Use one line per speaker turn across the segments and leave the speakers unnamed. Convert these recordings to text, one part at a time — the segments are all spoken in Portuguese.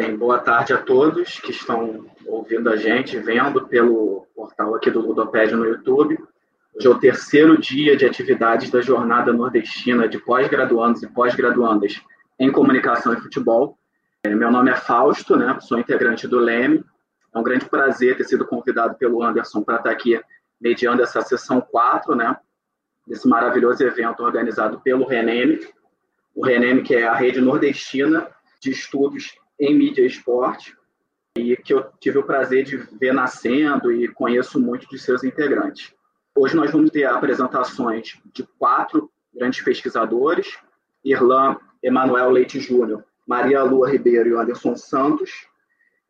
Bem, boa tarde a todos que estão ouvindo a gente, vendo pelo portal aqui do Ludopédia no YouTube. Hoje é o terceiro dia de atividades da Jornada Nordestina de pós-graduandos e pós-graduandas em Comunicação e Futebol. É, meu nome é Fausto, né? sou integrante do LEME. É um grande prazer ter sido convidado pelo Anderson para estar aqui mediando essa sessão 4, né? desse maravilhoso evento organizado pelo RENEM. O RENEM, que é a rede nordestina de estudos em mídia e esporte, e que eu tive o prazer de ver nascendo e conheço muito de seus integrantes. Hoje nós vamos ter apresentações de quatro grandes pesquisadores, Irlan Emanuel Leite Júnior, Maria Lua Ribeiro e Anderson Santos.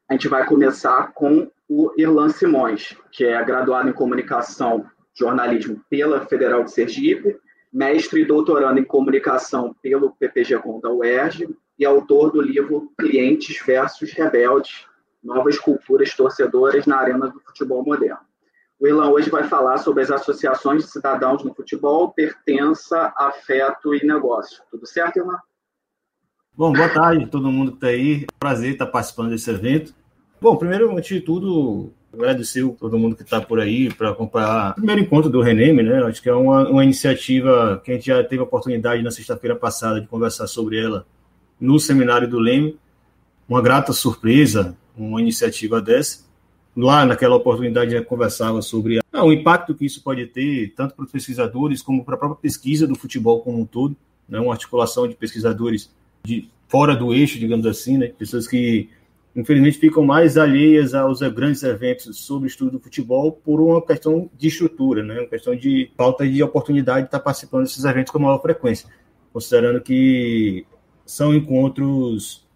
A gente vai começar com o Irlan Simões, que é graduado em comunicação jornalismo pela Federal de Sergipe, mestre e doutorando em comunicação pelo PPG-Com da UERJ e autor do livro Clientes versus Rebeldes, Novas Culturas Torcedoras na Arena do Futebol Moderno. O Ilan hoje vai falar sobre as associações de cidadãos no futebol, pertença, afeto e negócio. Tudo certo, Ilan?
Bom, boa tarde todo mundo que está aí. Prazer estar participando desse evento. Bom, primeiro, antes de tudo, agradecer a todo mundo que está por aí para acompanhar o primeiro encontro do Reneme, né? Acho que é uma, uma iniciativa que a gente já teve a oportunidade na sexta-feira passada de conversar sobre ela no seminário do Leme. Uma grata surpresa, uma iniciativa dessa. Lá, naquela oportunidade, já conversava sobre ah, o impacto que isso pode ter, tanto para os pesquisadores como para a própria pesquisa do futebol como um todo. Né? Uma articulação de pesquisadores de fora do eixo, digamos assim, né? pessoas que infelizmente ficam mais alheias aos grandes eventos sobre o estudo do futebol por uma questão de estrutura, né? uma questão de falta de oportunidade de estar participando desses eventos com maior frequência, considerando que são encontros,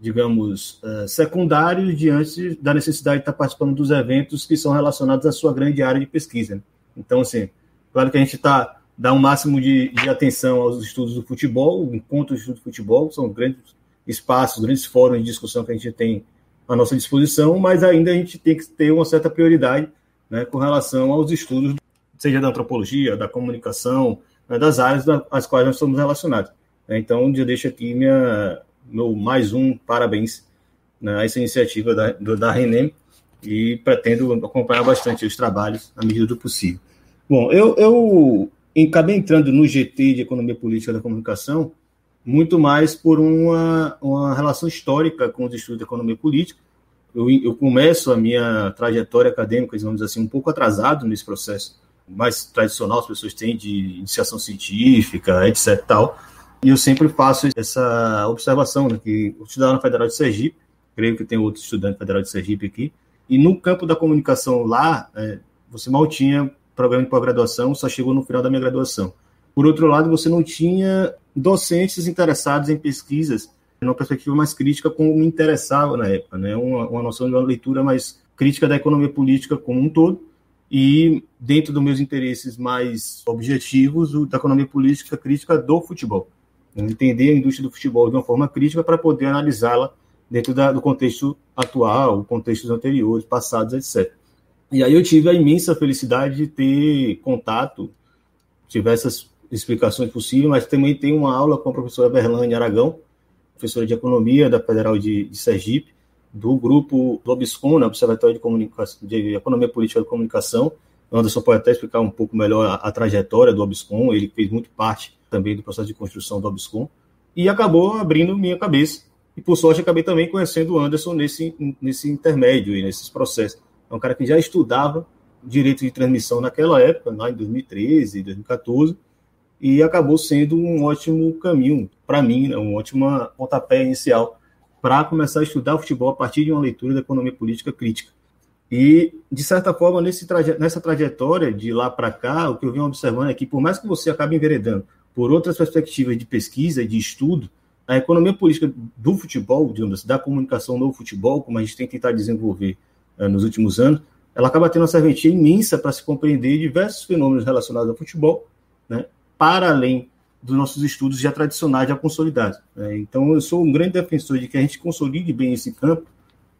digamos, uh, secundários diante da necessidade de estar participando dos eventos que são relacionados à sua grande área de pesquisa. Então, assim, claro que a gente está dá um máximo de, de, atenção aos estudos do futebol, encontros de estudo do futebol, são grandes espaços, grandes fóruns de discussão que a gente tem à nossa disposição, mas ainda a gente tem que ter uma certa prioridade né, com relação aos estudos, seja da antropologia, da comunicação, né, das áreas às quais nós somos relacionados. Né. Então, eu deixo aqui minha, meu mais um parabéns né, a essa iniciativa da, da Renem e pretendo acompanhar bastante os trabalhos à medida do possível. Bom, eu, eu acabei entrando no GT de Economia Política da Comunicação muito mais por uma, uma relação histórica com os estudos de economia política. Eu, eu começo a minha trajetória acadêmica, digamos assim, um pouco atrasado nesse processo mais tradicional as pessoas têm de iniciação científica, etc. Tal. E eu sempre faço essa observação, né, que estudava na Federal de Sergipe, creio que tem outros estudantes da Federal de Sergipe aqui, e no campo da comunicação lá, é, você mal tinha programa de pós-graduação, só chegou no final da minha graduação. Por outro lado, você não tinha docentes interessados em pesquisas numa perspectiva mais crítica, como me interessava na época, né? uma, uma noção de uma leitura mais crítica da economia política como um todo, e dentro dos meus interesses mais objetivos, o da economia política crítica do futebol. Entender a indústria do futebol de uma forma crítica para poder analisá-la dentro da, do contexto atual, contextos anteriores, passados, etc. E aí eu tive a imensa felicidade de ter contato, diversas explicações possíveis, mas também tem uma aula com a professora Berlane Aragão, professora de Economia da Federal de, de Sergipe, do grupo do OBSCOM, né, Observatório de, Comunicação, de Economia Política e Comunicação. Anderson pode até explicar um pouco melhor a, a trajetória do OBSCOM, ele fez muito parte também do processo de construção do OBSCOM, e acabou abrindo minha cabeça. E por sorte acabei também conhecendo o Anderson nesse, nesse intermédio e nesses processos. É um cara que já estudava direito de transmissão naquela época, lá em 2013, 2014, e acabou sendo um ótimo caminho para mim, né, um ótimo pontapé inicial para começar a estudar futebol a partir de uma leitura da economia política crítica. E, de certa forma, traje nessa trajetória de lá para cá, o que eu venho observando é que, por mais que você acabe enveredando por outras perspectivas de pesquisa, de estudo, a economia política do futebol, digamos da comunicação no futebol, como a gente tem tentado desenvolver uh, nos últimos anos, ela acaba tendo uma serventia imensa para se compreender diversos fenômenos relacionados ao futebol, né, para além dos nossos estudos já tradicionais, já consolidados. Né? Então, eu sou um grande defensor de que a gente consolide bem esse campo,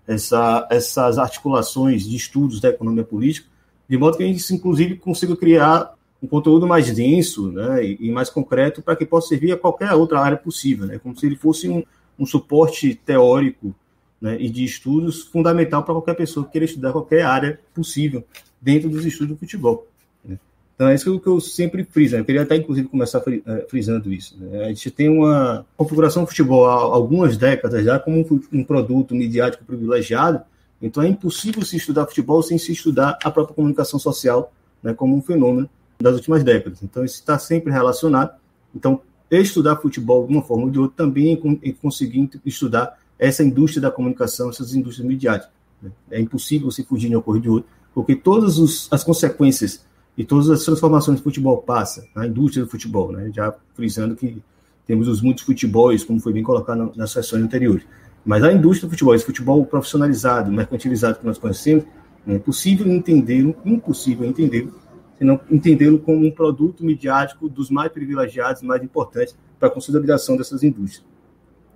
essa, essas articulações de estudos da economia política, de modo que a gente, inclusive, consiga criar um conteúdo mais denso né, e, mais concreto para que possa servir a qualquer outra área possível, né, como se ele fosse um, um suporte teórico né, e de estudos fundamental para qualquer pessoa que queira estudar qualquer área possível dentro dos estudos do futebol. Né. Então é isso que eu sempre friso. Né? Eu queria até, inclusive, começar eh, frisando isso. Né? A gente tem uma configuração do futebol há algumas décadas já como um, produto midiático privilegiado, então é impossível se estudar futebol sem se estudar a própria comunicação social né, como um fenômeno das últimas décadas. Então isso está sempre relacionado. Então estudar futebol de uma forma ou de outra também é conseguir estudar essa indústria da comunicação, essas indústrias midiáticas. Né? É impossível se fugir de uma coisa de outra, porque todas os, as consequências e todas as transformações que o futebol passa, na indústria do futebol, né? já frisando que temos os muitos futebols, como foi bem colocado nas sessões anteriores. Mas a indústria do futebol, esse futebol profissionalizado, mercantilizado que nós conhecemos, é impossível entendê-lo, impossível entendê-lo, senão entendê-lo como um produto midiático dos mais privilegiados, mais importantes para a consolidação dessas indústrias.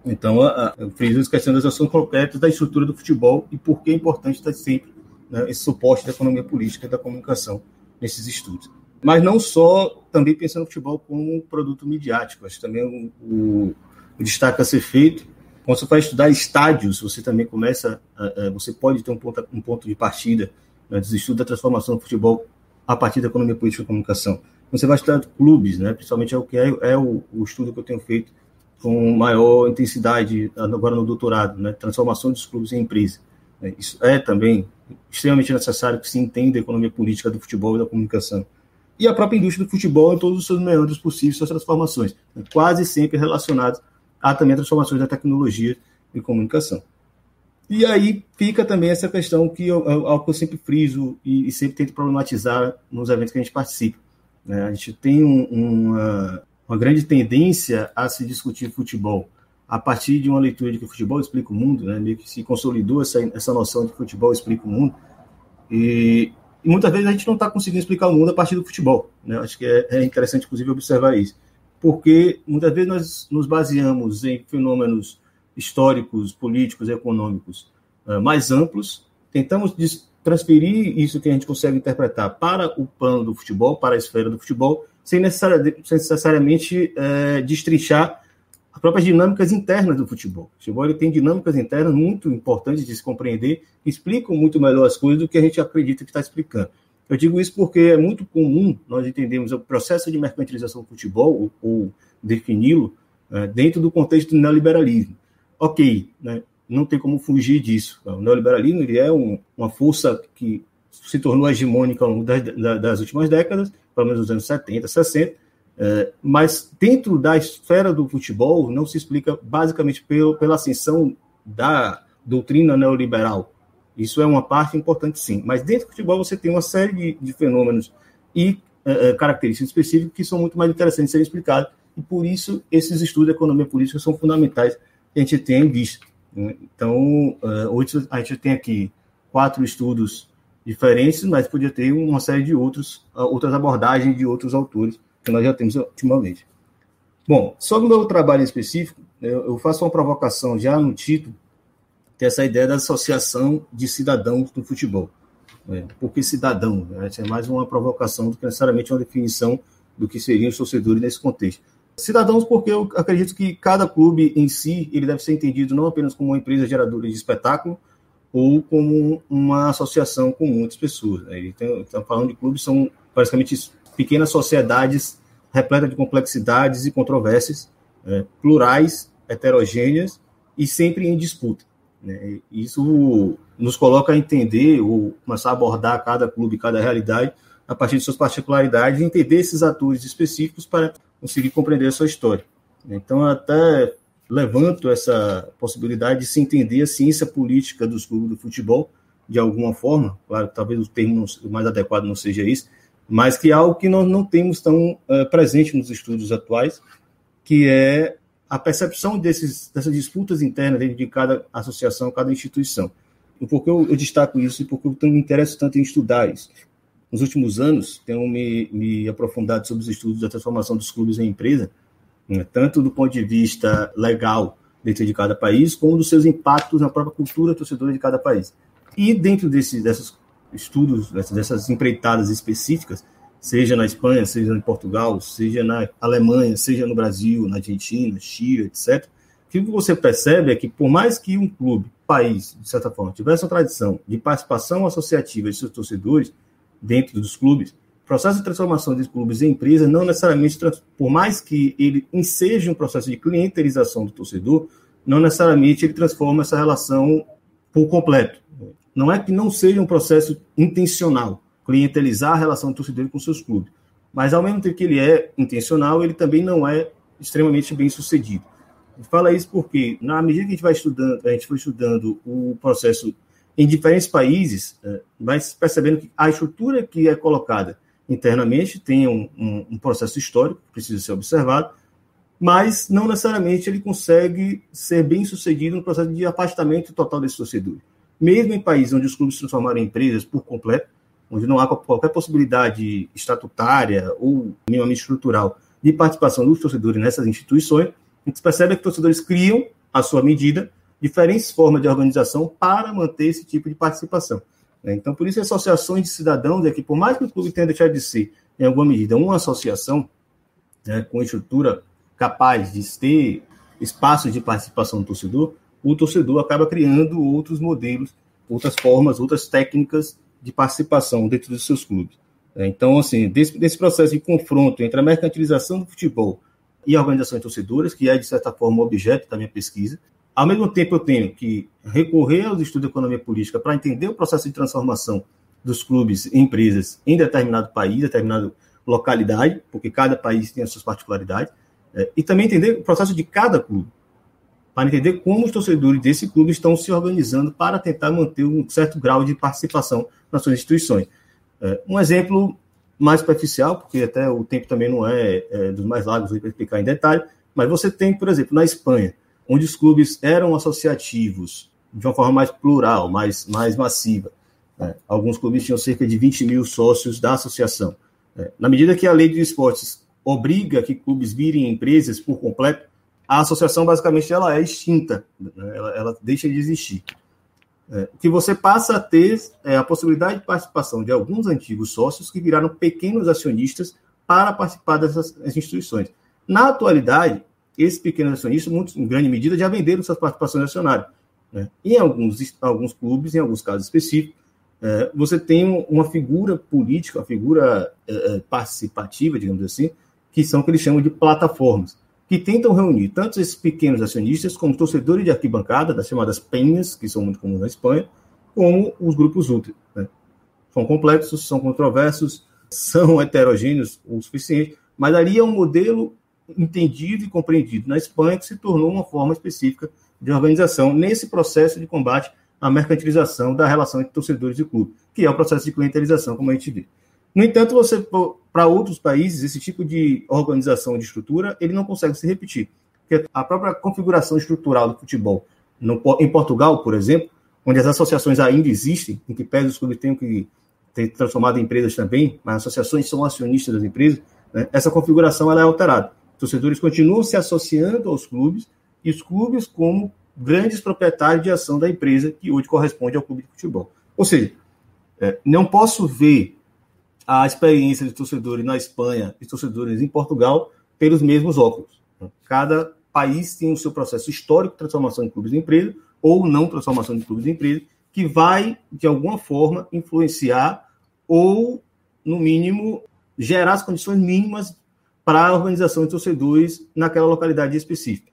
Então, eu fiz as questões das ações concretas da estrutura do futebol e por que é importante estar sempre né, esse suporte da economia política da comunicação nesses estudos. Mas não só também pensando no futebol como um produto midiático, acho que também o, o, o destaque a ser feito. Quando você vai estudar estádios, você também começa, a, a, você pode ter um ponto, um ponto de partida né, dos estudos da transformação do futebol a partir da economia política e comunicação. Você vai estudar clubes, né, principalmente é o que é, é o, o estudo que eu tenho feito com maior intensidade agora no doutorado, né? transformação dos clubes em empresa. Né? Isso é também extremamente necessário que se entenda a economia política do futebol e da comunicação. E a própria indústria do futebol em todos os seus meandros possíveis, suas transformações, né? quase sempre relacionadas a também transformações da tecnologia e comunicação. E aí fica também essa questão que eu, algo que eu sempre friso e, e, sempre tento problematizar nos eventos que a gente participa. Né? A gente tem um, uma, uma grande tendência a se discutir futebol a partir de uma leitura de que o futebol explica o mundo, né? meio que se consolidou essa, essa noção de que o futebol explica o mundo. E, e muitas vezes a gente não está conseguindo explicar o mundo a partir do futebol. Né? Acho que é, é, interessante, inclusive, observar isso. Porque muitas vezes nós nos baseamos em fenômenos históricos, políticos, econômicos uh, mais amplos, tentamos transferir isso que a gente consegue interpretar para o plano do futebol, para a esfera do futebol, sem necessariamente, sem necessariamente é, destrinchar as próprias dinâmicas internas do futebol. O futebol ele tem dinâmicas internas muito importantes de se compreender, que explicam muito melhor as coisas do que a gente acredita que está explicando. Eu digo isso porque é muito comum nós entendermos o processo de mercantilização do futebol, ou, ou defini-lo, é, dentro do contexto do neoliberalismo. Ok, né, não tem como fugir disso. O neoliberalismo ele é um, uma força que se tornou hegemônica ao longo das, das últimas décadas, pelo menos nos anos 70, 60, é, mas dentro da esfera do futebol não se explica basicamente pelo, pela ascensão da doutrina neoliberal. Isso é uma parte importante, sim. Mas dentro do futebol você tem uma série de, de fenômenos e é, é características específicas que são muito mais interessantes de serem explicados. E por isso esses estudos de economia política são fundamentais a gente tenha em vista. Né? Então, é, hoje a gente tem aqui quatro estudos diferentes, mas podia ter uma série de outros, ah, outras abordagens de outros autores que nós já temos ultimamente. Bom, sobre o meu trabalho em específico, eu faço uma provocação já no título, que é essa ideia da associação de cidadãos do futebol. É, por que cidadão? Né? É mais uma provocação do que necessariamente uma definição do que seriam os torcedores nesse contexto. Cidadãos porque eu acredito que cada clube em si ele deve ser entendido não apenas como uma empresa geradora de espetáculo, ou como uma associação com muitas pessoas. Né? Estamos tá falando de clubes, são basicamente pequenas sociedades repletas de complexidades e controvérsias, é, plurais, heterogêneas e sempre em disputa. Né? Isso nos coloca a entender ou começar a abordar cada clube, cada realidade a partir de suas particularidades entender esses atores específicos para conseguir compreender a sua história. Então, até levanto essa possibilidade de se entender a ciência política dos clubes do futebol de alguma forma, claro, talvez o termo mais adequado não seja isso, mas que é algo que nós não temos tão uh, presente nos estudos atuais, que é a percepção desses, dessas disputas internas dentro de cada associação, cada instituição. E por que eu, eu destaco isso e por que eu me interesso tanto em estudar isso? Nos últimos anos, tenho me, me aprofundado sobre os estudos da transformação dos clubes em empresa, né, tanto do ponto de vista legal dentro de cada país, como dos seus impactos na própria cultura torcedora de cada país. E dentro desse, desses estudos, dessas empreitadas específicas, seja na Espanha, seja em Portugal, seja na Alemanha, seja no Brasil, na Argentina, Chile, etc., que você percebe é que, por mais que um clube, país, de certa forma, tivesse uma tradição de participação associativa de seus torcedores dentro dos clubes, processo de transformação de clubes em empresas não necessariamente, por mais que ele enseje um processo de clientelização do torcedor, não necessariamente ele transforma essa relação por completo. Não é que não seja um processo intencional, clientelizar a relação do torcedor com seus clubes, mas ao mesmo tempo que ele é intencional, ele também não é extremamente bem sucedido. Fala isso porque, na medida que a gente vai estudando, a gente foi estudando o processo em diferentes países, é, vai percebendo que a estrutura que é colocada internamente tem um, um, um, processo histórico que precisa ser observado, mas não necessariamente ele consegue ser bem sucedido no processo de afastamento total desse torcedor. Mesmo em países onde os clubes se transformaram em empresas por completo, onde não há qualquer possibilidade estatutária ou minimamente estrutural de participação dos torcedores nessas instituições, a gente percebe que torcedores criam, à sua medida, diferentes formas de organização para manter esse tipo de participação. Né? Então, por isso, associações de cidadãos é que, por mais que o clube tenha deixado de ser, em alguma medida, uma associação né, com estrutura capaz de ter espaços de participação do torcedor, o torcedor acaba criando outros modelos, outras formas, outras técnicas de participação dentro dos seus clubes. Né? Então, assim, desse, desse processo de confronto entre a mercantilização do futebol e a organização de torcedores, que é, de certa forma, objeto da minha pesquisa, ao mesmo tempo, eu tenho que recorrer aos estudos de economia política para entender o processo de transformação dos clubes em empresas em determinado país, determinada localidade, porque cada país tem as suas particularidades, é, e também entender o processo de cada clube, para entender como os torcedores desse clube estão se organizando para tentar manter um certo grau de participação nas suas instituições. É, um exemplo mais superficial, porque até o tempo também não é, é dos mais largos para explicar em detalhe, mas você tem, por exemplo, na Espanha, onde os clubes eram associativos de uma forma mais plural, mais, mais massiva. Né? Alguns clubes tinham cerca de 20 mil sócios da associação. Né? Na medida que a lei de esportes obriga que clubes virem empresas por completo, a associação basicamente ela é extinta, né? ela, ela, deixa de existir. É, o que você passa a ter é a possibilidade de participação de alguns antigos sócios que viraram pequenos acionistas para participar dessas instituições. Na atualidade, esses pequenos acionistas, muitos, em grande medida, já venderam suas participações acionárias. Né? Em alguns, alguns clubes, em alguns casos específicos, é, você tem uma figura política, uma figura é, é, participativa, digamos assim, que são o que eles chamam de plataformas, que tentam reunir tanto esses pequenos acionistas como torcedores de arquibancada, das chamadas penhas, que são muito comuns na Espanha, como os grupos ultra. Né? São complexos, são controversos, são heterogêneos o suficiente, mas ali é um modelo entendido e compreendido na Espanha, que se tornou uma forma específica de organização nesse processo de combate à mercantilização da relação entre torcedores e clube, que é o processo de clientelização, como a gente vê. No entanto, você para outros países, esse tipo de organização de estrutura, ele não consegue se repetir. Porque a própria configuração estrutural do futebol, no, em Portugal, por exemplo, onde as associações ainda existem, em que pese os clubes tenham que ter transformado em empresas também, mas as associações são acionistas das empresas, né, essa configuração ela é alterada torcedores continuam se associando aos clubes e os clubes como grandes proprietários de ação da empresa que hoje corresponde ao clube de futebol. Ou seja, é, não posso ver a experiência de torcedores na Espanha e torcedores em Portugal pelos mesmos óculos. Cada país tem o seu processo histórico de transformação de clubes de empresa ou não transformação de clubes de empresa que vai, de alguma forma, influenciar ou, no mínimo, gerar as condições mínimas para a organização de torcedores naquela localidade específica.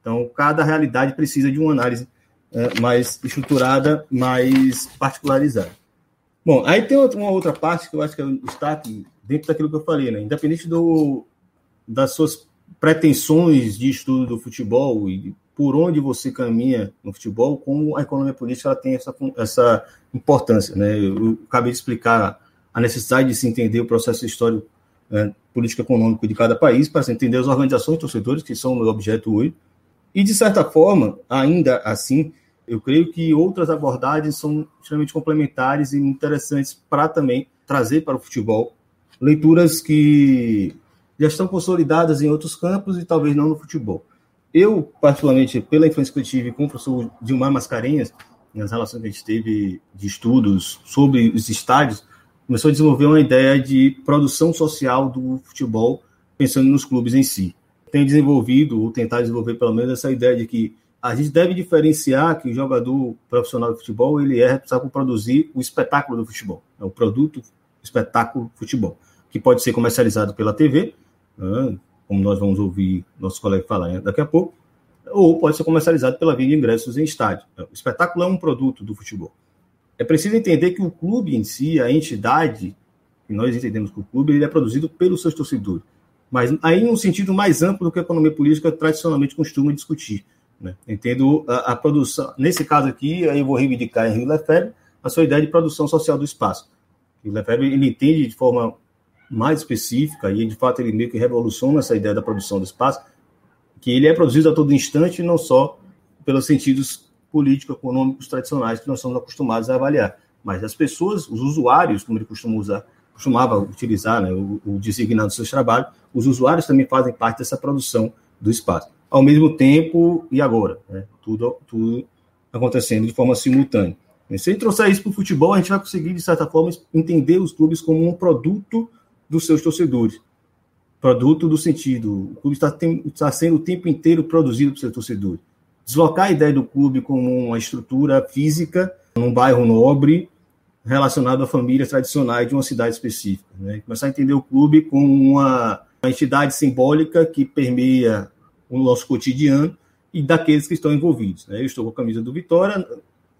Então, cada realidade precisa de uma análise é, mais estruturada, mais particularizada. Bom, aí tem uma outra parte que eu acho que é o destaque dentro daquilo que eu falei, né? Independente do, das suas pretensões de estudo do futebol e por onde você caminha no futebol, como a economia política ela tem essa, essa importância, né? Eu, eu acabei de explicar a necessidade de se entender o processo histórico né, político econômico de cada país, para se entender as organizações torcedores, que são o objeto hoje. E, de certa forma, ainda assim, eu creio que outras abordagens são extremamente complementares e interessantes para também trazer para o futebol leituras que já estão consolidadas em outros campos e talvez não no futebol. Eu, particularmente, pela influência que eu tive com o professor Dilmar Mascarenhas, nas relações que a gente teve de estudos sobre os estádios, começou a desenvolver uma ideia de produção social do futebol, pensando nos clubes em si. tem desenvolvido, ou tentar desenvolver pelo menos, essa ideia de que a gente deve diferenciar que o jogador profissional de futebol ele é responsável por produzir o espetáculo do futebol, é o produto espetáculo futebol, que pode ser comercializado pela TV, né, como nós vamos ouvir nossos colegas falar daqui a pouco, ou pode ser comercializado pela via de ingressos em estádio. O espetáculo é um produto do futebol. É preciso entender que o clube em si, a entidade, que nós entendemos que o clube, ele é produzido pelos seus torcedores, mas aí em um sentido mais amplo do que a economia política tradicionalmente costuma discutir. Né? Entendo a, a, produção, nesse caso aqui, aí eu vou reivindicar Rio Lefebvre a sua ideia de produção social do espaço. O Lefebvre ele entende de forma mais específica, e de fato ele meio que revoluciona essa ideia da produção do espaço, que ele é produzido a todo instante, não só pelos sentidos político-econômicos tradicionais que nós somos acostumados a avaliar, mas as pessoas, os usuários, como ele costuma usar, costumava utilizar né, o, o designado do seu trabalho, os usuários também fazem parte dessa produção do espaço ao mesmo tempo e agora. Né? Tudo, tudo acontecendo de forma simultânea. Se a gente trouxer isso para o futebol, a gente vai conseguir, de certa forma, entender os clubes como um produto dos seus torcedores. Produto do sentido, o clube está, tem, está sendo o tempo inteiro produzido por seus torcedores. Deslocar a ideia do clube como uma estrutura física num bairro nobre, relacionado a famílias tradicionais de uma cidade específica. Né? Começar a entender o clube como uma, uma entidade simbólica que permeia o nosso cotidiano e daqueles que estão envolvidos. Né? Eu estou com a camisa do Vitória,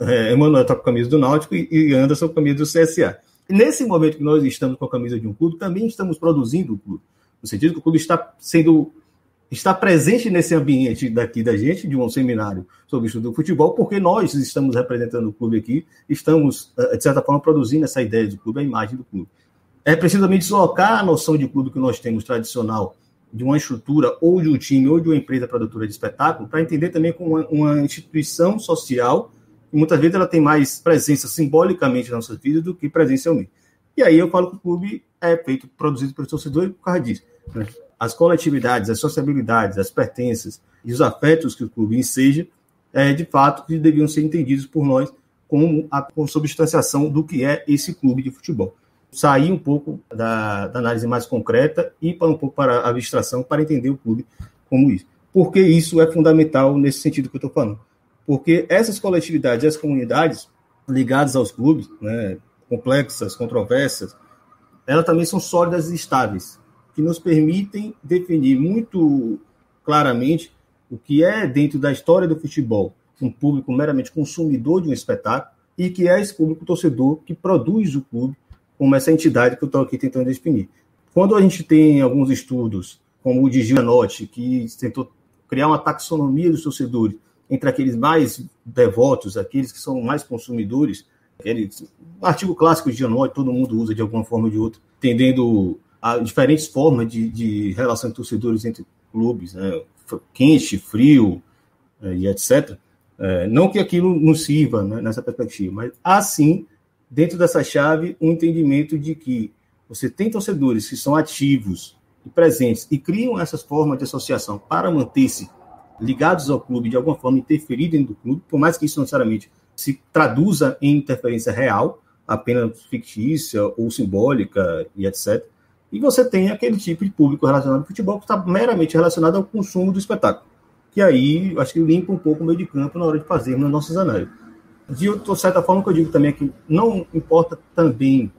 é, Emanuel está com a camisa do Náutico e, e Anderson com a camisa do CSA. Nesse momento que nós estamos com a camisa de um clube, também estamos produzindo o clube. No sentido que o clube está sendo está presente nesse ambiente daqui da gente, de um seminário sobre o estudo do futebol, porque nós estamos representando o clube aqui, estamos, eh, de certa forma, produzindo essa ideia do clube, a imagem do clube. É preciso também deslocar a noção de clube que nós temos tradicional de uma estrutura ou de um time ou de uma empresa produtora de espetáculo para entender também como uma, uma, instituição social e muitas vezes ela tem mais presença simbolicamente na nossa vida do que presencialmente. E aí eu falo que o clube é feito, produzido pelos torcedores por causa disso. Né? As coletividades, as sociabilidades, as pertenças e os afetos que o clube enseja, é, de fato, que deviam ser entendidos por nós como a consubstanciação do que é esse clube de futebol sair um pouco da, da, análise mais concreta e para um pouco para a abstração para entender o clube como isso. Porque isso é fundamental nesse sentido que eu estou falando. Porque essas coletividades, essas comunidades ligadas aos clubes, né, complexas, controversas, elas também são sólidas e estáveis, que nos permitem definir muito claramente o que é, dentro da história do futebol, um público meramente consumidor de um espetáculo e que é esse público torcedor que produz o clube como essa entidade que eu estou aqui tentando definir. Quando a gente tem alguns estudos, como o de Gianotti, que tentou criar uma taxonomia dos torcedores entre aqueles mais devotos, aqueles que são mais consumidores, aquele artigo clássico de Gianotti, todo mundo usa de alguma forma ou de outra, entendendo a diferentes formas de, de relação de torcedores entre clubes, né? quente, frio eh, e etc. É, não que aquilo nos sirva né, nessa perspectiva, mas assim dentro dessa chave, um entendimento de que você tem torcedores que são ativos e presentes e criam essas formas de associação para manter-se ligados ao clube, de alguma forma interferir dentro do clube, por mais que isso não necessariamente se traduza em interferência real, apenas fictícia ou simbólica e etc. E você tem aquele tipo de público relacionado ao futebol que está meramente relacionado ao consumo do espetáculo. Que aí, acho que limpa um pouco o meio de campo na hora de fazermos as nossas análises de certa forma, que eu digo também é que não importa também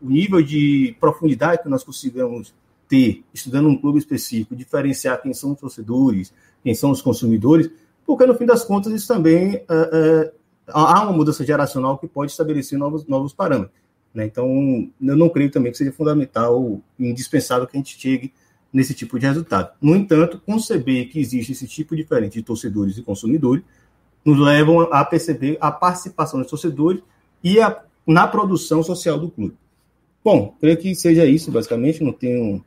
o nível de profundidade que nós consigamos ter, estudando um clube específico, diferenciar quem são os torcedores, quem são os consumidores, porque no fim das contas isso também é, é, há uma mudança geracional que pode estabelecer novos, novos parâmetros. Né? Então, eu não creio também que seja fundamental indispensável que a gente chegue nesse tipo de resultado. No entanto, conceber que existe esse tipo diferente de torcedores e consumidores nos levam a perceber a participação dos torcedores e a, na produção social do clube. Bom, creio que seja isso, basicamente, não tenho.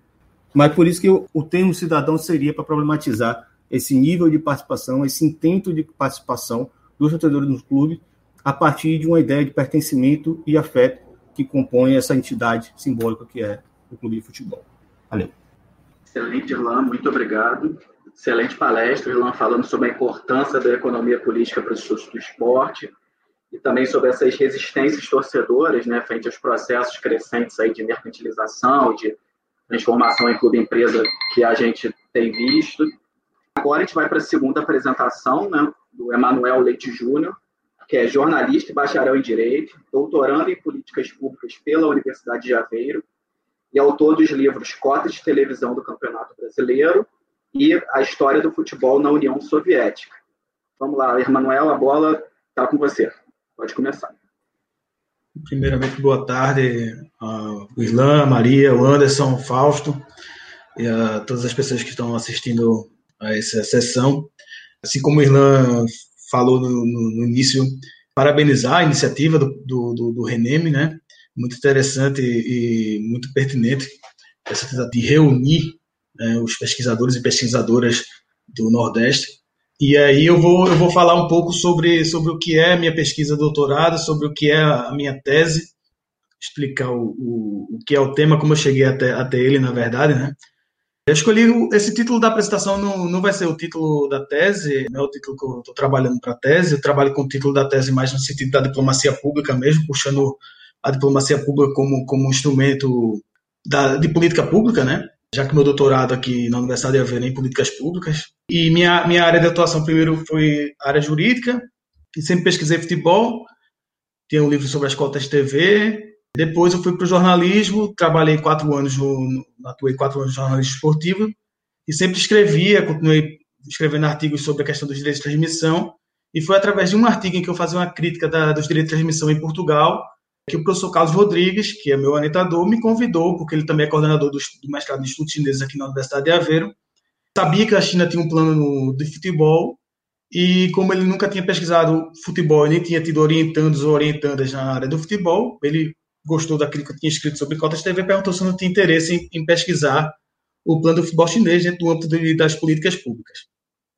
Mas por isso que o, o termo cidadão seria para problematizar esse nível de participação, esse intento de participação dos torcedores no clube, a partir de uma ideia de pertencimento e afeto que compõe essa entidade simbólica que é o clube de futebol. Valeu.
Excelente, Irlan, muito obrigado. Excelente palestra, Irlan, falando sobre a importância da economia política para os estudos do esporte e também sobre essas resistências torcedoras, né, frente aos processos crescentes aí de mercantilização, de transformação em clube empresa que a gente tem visto. Agora a gente vai para a segunda apresentação, né, do Emanuel Leite Júnior, que é jornalista e bacharel em Direito, doutorando em Políticas Públicas pela Universidade de Aveiro e autor dos livros Cotas de Televisão do Campeonato Brasileiro e A História do Futebol na União Soviética. Vamos lá, Emanuel, a bola está com você. Pode começar.
Primeiramente, boa tarde ao Irlan, Maria, o Anderson, Fausto e a todas as pessoas que estão assistindo a essa sessão. Assim como o Irlan falou no, no, no início, parabenizar a iniciativa do, do, do, Reneme, né? Muito interessante e, muito pertinente essa tentativa de reunir né, os pesquisadores e pesquisadoras do Nordeste e aí eu vou, eu vou falar um pouco sobre, sobre o que é a minha pesquisa de doutorado, sobre o que é a minha tese, explicar o, o, o que é o tema, como eu cheguei até, até ele, na verdade, né? Eu escolhi esse título da apresentação, não, não vai ser o título da tese, não é o título que eu estou trabalhando para a tese, eu trabalho com o título da tese mais no sentido da diplomacia pública mesmo, puxando a diplomacia pública como, como instrumento da, de política pública, né? já que meu doutorado aqui na Universidade de Aveiro é em políticas públicas. E minha, minha área de atuação primeiro foi área jurídica, e sempre pesquisei futebol, tinha um livro sobre as cotas de TV. Depois eu fui para o jornalismo, trabalhei quatro anos, no, atuei quatro anos no jornalismo esportivo, e sempre escrevia, continuei escrevendo artigos sobre a questão dos direitos de transmissão, e foi através de um artigo em que eu fazia uma crítica da, dos direitos de transmissão em Portugal, que o professor Carlos Rodrigues, que é meu orientador, me convidou, porque ele também é coordenador do, do mestrado de estudos chineses aqui na Universidade de Aveiro. Sabia que a China tinha um plano de futebol, e como ele nunca tinha pesquisado futebol nem tinha tido orientandos ou orientandas na área do futebol, ele gostou daquilo que eu tinha escrito sobre cotas TV perguntou se eu não tinha interesse em, em pesquisar o plano do futebol chinês dentro do âmbito de, das políticas públicas.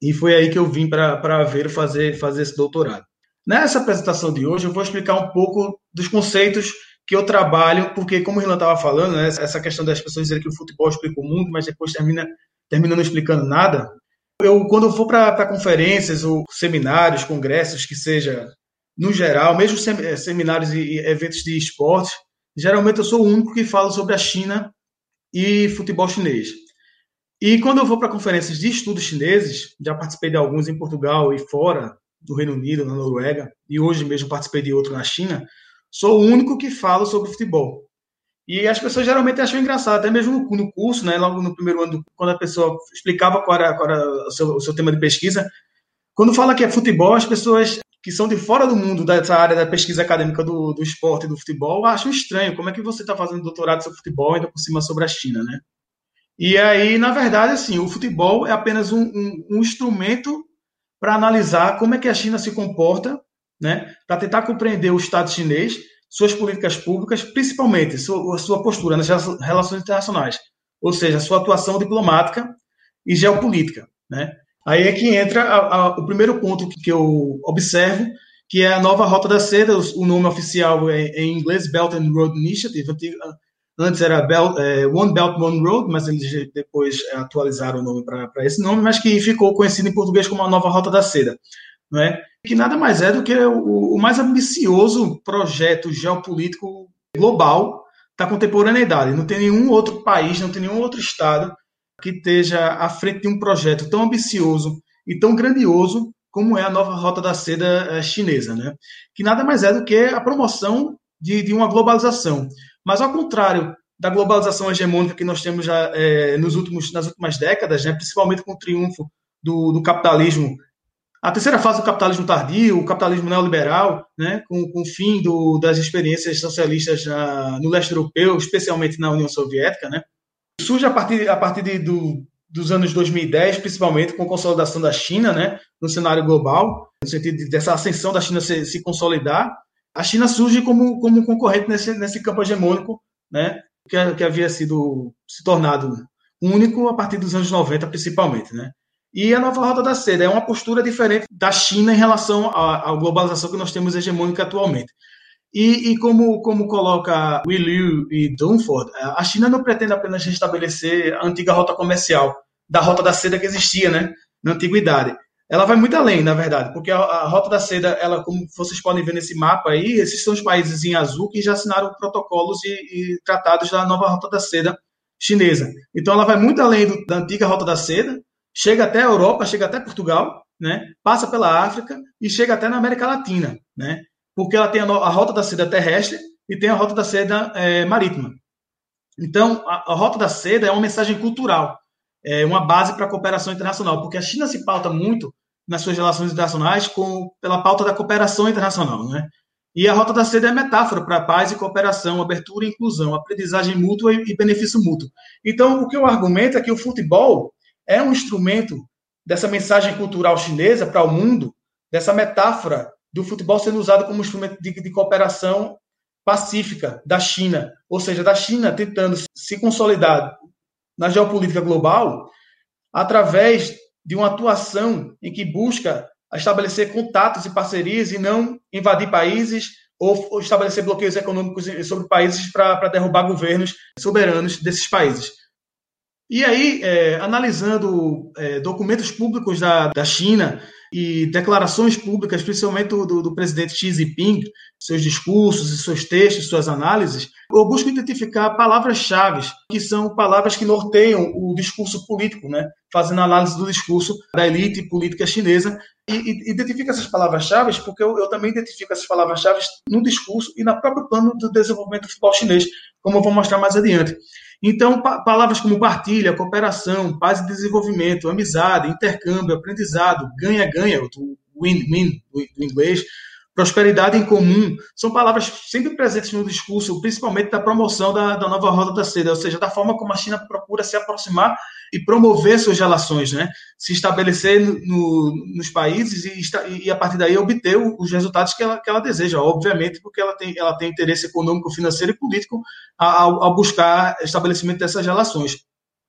E foi aí que eu vim para Aveiro fazer, fazer esse doutorado. Nessa apresentação de hoje, eu vou explicar um pouco dos conceitos que eu trabalho, porque, como o Rilan estava falando, né, essa questão das pessoas dizerem que o futebol explica o mundo, mas depois termina, termina não explicando nada. Eu, quando eu for para conferências ou seminários, congressos, que seja, no geral, mesmo eh, seminários e eventos de esporte, geralmente eu sou o único que fala sobre a China e futebol chinês. E quando eu vou para conferências de estudos chineses, já participei de alguns em Portugal e fora, do Reino Unido, na Noruega, e hoje mesmo participei de outro na China, sou o único que falo sobre futebol. E as pessoas geralmente acham engraçado, até mesmo no curso, né, logo no primeiro ano, quando a pessoa explicava qual era, qual era o, seu, o seu tema de pesquisa, quando fala que é futebol, as pessoas que são de fora do mundo dessa área da pesquisa acadêmica do, do esporte e do futebol acham estranho. Como é que você está fazendo doutorado sobre futebol ainda por cima sobre a China, né? E aí, na verdade, assim, o futebol é apenas um, um, um instrumento para analisar como é que a China se comporta, né, para tentar compreender o Estado chinês, suas políticas públicas, principalmente sua, sua postura nas relações internacionais, ou seja, sua atuação diplomática e geopolítica. Né? Aí é que entra a, a, o primeiro ponto que, que, eu observo, que é a nova Rota da Seda, o, o nome oficial é, é, em inglês Belt and Road Initiative, Antes era Belt, é, One Belt, One Road, mas eles depois atualizaram o nome para esse nome, mas que ficou conhecido em português como a Nova Rota da Seda. Não é? Que nada mais é do que o, o mais ambicioso projeto geopolítico global da contemporaneidade. Não tem nenhum outro país, não tem nenhum outro Estado que esteja à frente de um projeto tão ambicioso e tão grandioso como é a nova Rota da Seda é, chinesa, né? que nada mais é do que a promoção de, de uma globalização. Mas ao contrário da globalização hegemônica que nós temos já é, nos últimos, nas últimas décadas, né, principalmente com o triunfo do, do, capitalismo, a terceira fase do capitalismo tardio, o capitalismo neoliberal, né, com, com o fim do, das experiências socialistas no leste europeu, especialmente na União Soviética, né, surge a partir, a partir de, do, dos anos 2010, principalmente com a consolidação da China né, no cenário global, no sentido dessa ascensão da China se, se consolidar, a China surge como, como concorrente nesse, nesse campo hegemônico, né, que, que havia sido se tornado único a partir dos anos 90, principalmente. Né? E a nova Rota da Seda é uma postura diferente da China em relação à, à globalização que nós temos hegemônica atualmente. E, e, como, como coloca Will Liu e Dunford, a China não pretende apenas restabelecer a antiga rota comercial da Rota da Seda que existia né, na antiguidade ela vai muito além, na verdade, porque a, a, Rota da Seda, ela, como vocês podem ver nesse mapa aí, esses são os países em azul que já assinaram protocolos e, e tratados da nova Rota da Seda, chinesa. Então ela vai muito além do, da antiga Rota da Seda, chega até a Europa, chega até Portugal, né? passa pela África e chega até na América Latina, né? Porque ela tem a, a Rota da Seda terrestre e tem a Rota da Seda é, marítima. Então, a, a, Rota da Seda é uma mensagem cultural, é uma base para a cooperação internacional, porque a China se pauta muito nas suas relações internacionais com, pela pauta da cooperação internacional. Né? E a Rota da Seda é metáfora para paz e cooperação, abertura e inclusão, aprendizagem mútua e benefício mútuo. Então, o que eu argumento é que o futebol é um instrumento dessa mensagem cultural chinesa para o mundo, dessa metáfora do futebol sendo usado como instrumento de, de cooperação pacífica da China, ou seja, da China tentando se consolidar na geopolítica global através de uma atuação em que busca estabelecer contatos e parcerias e não invadir países ou estabelecer bloqueios econômicos sobre países para derrubar governos soberanos desses países. E aí, é, analisando é, documentos públicos da, da China, e declarações públicas, principalmente do, do, presidente Xi Jinping, seus discursos, seus textos, suas análises, eu busco identificar palavras-chave, que são palavras que norteiam o discurso político, né? fazendo análise do discurso da elite política chinesa, e, e identifica essas palavras-chave porque eu, eu, também identifico essas palavras-chave no discurso e no próprio plano do desenvolvimento futebol chinês, como eu vou mostrar mais adiante. Então, pa palavras como partilha, cooperação, paz e desenvolvimento, amizade, intercâmbio, aprendizado, ganha-ganha, win-win do inglês, prosperidade em comum, são palavras sempre presentes no discurso, principalmente da promoção da, da nova Rota da Seda, ou seja, da forma como a China procura se aproximar e promover suas relações, né? se estabelecer no, no, nos países e, e, a partir daí obter os resultados que ela, que ela deseja, obviamente, porque ela tem, ela tem interesse econômico, financeiro e político ao, ao buscar estabelecimento dessas relações.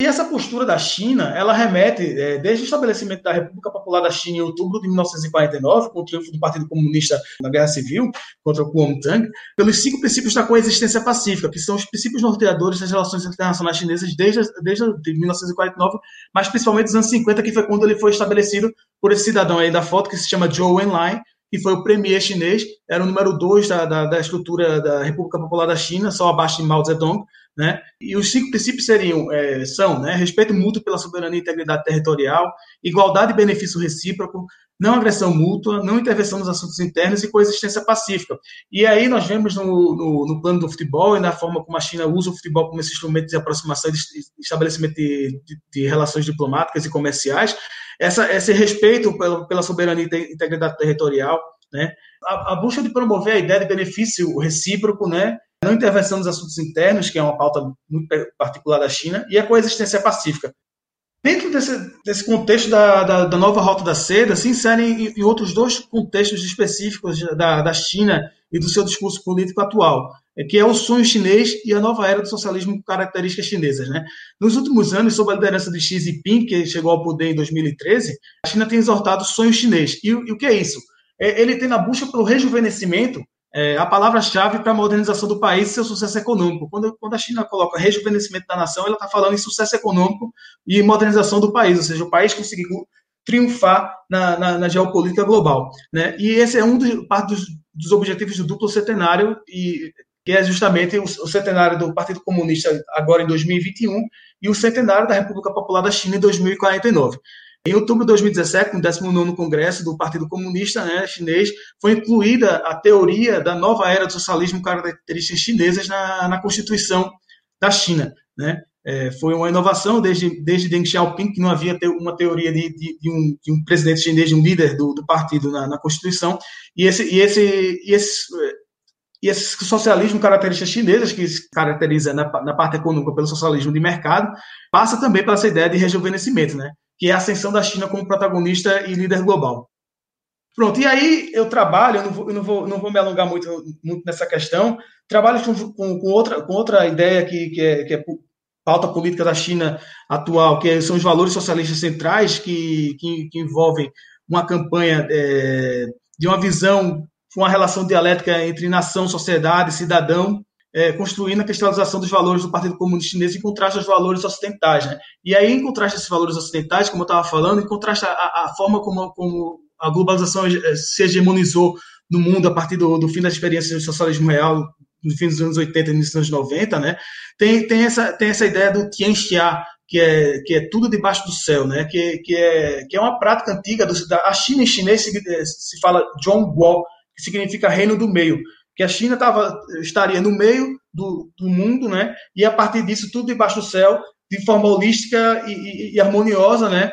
E essa postura da China, ela remete, é, desde o estabelecimento da República Popular da China em outubro de 1949, com o triunfo do Partido Comunista na Guerra Civil contra o Kuomintang, pelos cinco princípios da coexistência pacífica, que são os princípios norteadores das relações internacionais chinesas desde, desde 1949, mas principalmente dos anos 50, que foi quando ele foi estabelecido por esse cidadão aí da foto, que se chama Zhou Enlai, que foi o premier chinês, era o número dois da, da, da estrutura da República Popular da China, só abaixo de Mao Zedong, né? E os cinco princípios seriam, é, são né, respeito mútuo pela soberania e integridade territorial, igualdade e benefício recíproco, não agressão mútua, não intervenção nos assuntos internos e coexistência pacífica. E aí nós vemos no, no, no plano do futebol e na forma como a China usa o futebol como esse instrumento de aproximação e de estabelecimento de, de, de relações diplomáticas e comerciais, essa, esse respeito pela, pela soberania e integridade territorial, né? A, a, busca de promover a ideia de benefício recíproco, né? Não intervenção nos assuntos internos, que é uma pauta muito particular da China, e a coexistência pacífica. Dentro desse, desse contexto da, da, da, nova Rota da Seda, se inserem em, em outros dois contextos específicos da, da China e do seu discurso político atual, é que é o sonho chinês e a nova era do socialismo com características chinesas. Né? Nos últimos anos, sob a liderança de Xi Jinping, que chegou ao poder em 2013, a China tem exortado o sonho chinês. E, e o que é isso? É, ele tem na busca pelo rejuvenescimento é, a palavra-chave para a modernização do país e seu sucesso econômico. Quando, quando a China coloca rejuvenescimento da nação, ela está falando em sucesso econômico e modernização do país, ou seja, o país conseguiu triunfar na, na, na geopolítica global. Né? E esse é um dos, parte dos, dos objetivos do duplo centenário, e, que é justamente o, o centenário do Partido Comunista agora em 2021 e o centenário da República Popular da China em 2049. Em outubro de 2017, no 19º Congresso do Partido Comunista né, Chinês, foi incluída a teoria da nova era do socialismo com características chinesas na, na Constituição da China. Né? É, foi uma inovação desde, desde Deng Xiaoping, que não havia te, uma teoria de, de, de, um, de, um, presidente chinês, de um líder do, do partido na, na, Constituição, e esse, e esse, e esse e esse socialismo características chinesas, que se caracteriza na, na, parte econômica pelo socialismo de mercado, passa também pela essa ideia de rejuvenescimento, né? Que é a ascensão da China como protagonista e líder global. Pronto, e aí eu trabalho, eu não vou, eu não vou, não vou me alongar muito, muito nessa questão, trabalho com, com, com, outra, com outra ideia que, que, é, que é pauta política da China atual, que são os valores socialistas centrais, que, que, que envolvem uma campanha é, de uma visão, uma relação dialética entre nação, sociedade, cidadão, é, construindo a cristalização dos valores do Partido Comunista Chinês em contraste aos valores ocidentais. Né? E aí, em contraste a esses valores ocidentais, como eu estava falando, em contraste à, forma como, como, a globalização é, se hegemonizou no mundo a partir do, do fim da experiência do socialismo real no fim dos anos 80 e início dos anos 90, né? Tem, tem, essa, tem essa ideia do Tianxia, que é, que é tudo debaixo do céu, né? Que, que, é, que é uma prática antiga. Do, da, a China em chinês se, se fala Zhongguo, que significa reino do meio. Que a China tava, estaria no meio do, do mundo, né? E a partir disso, tudo debaixo do céu, de forma holística e, e, e harmoniosa, né?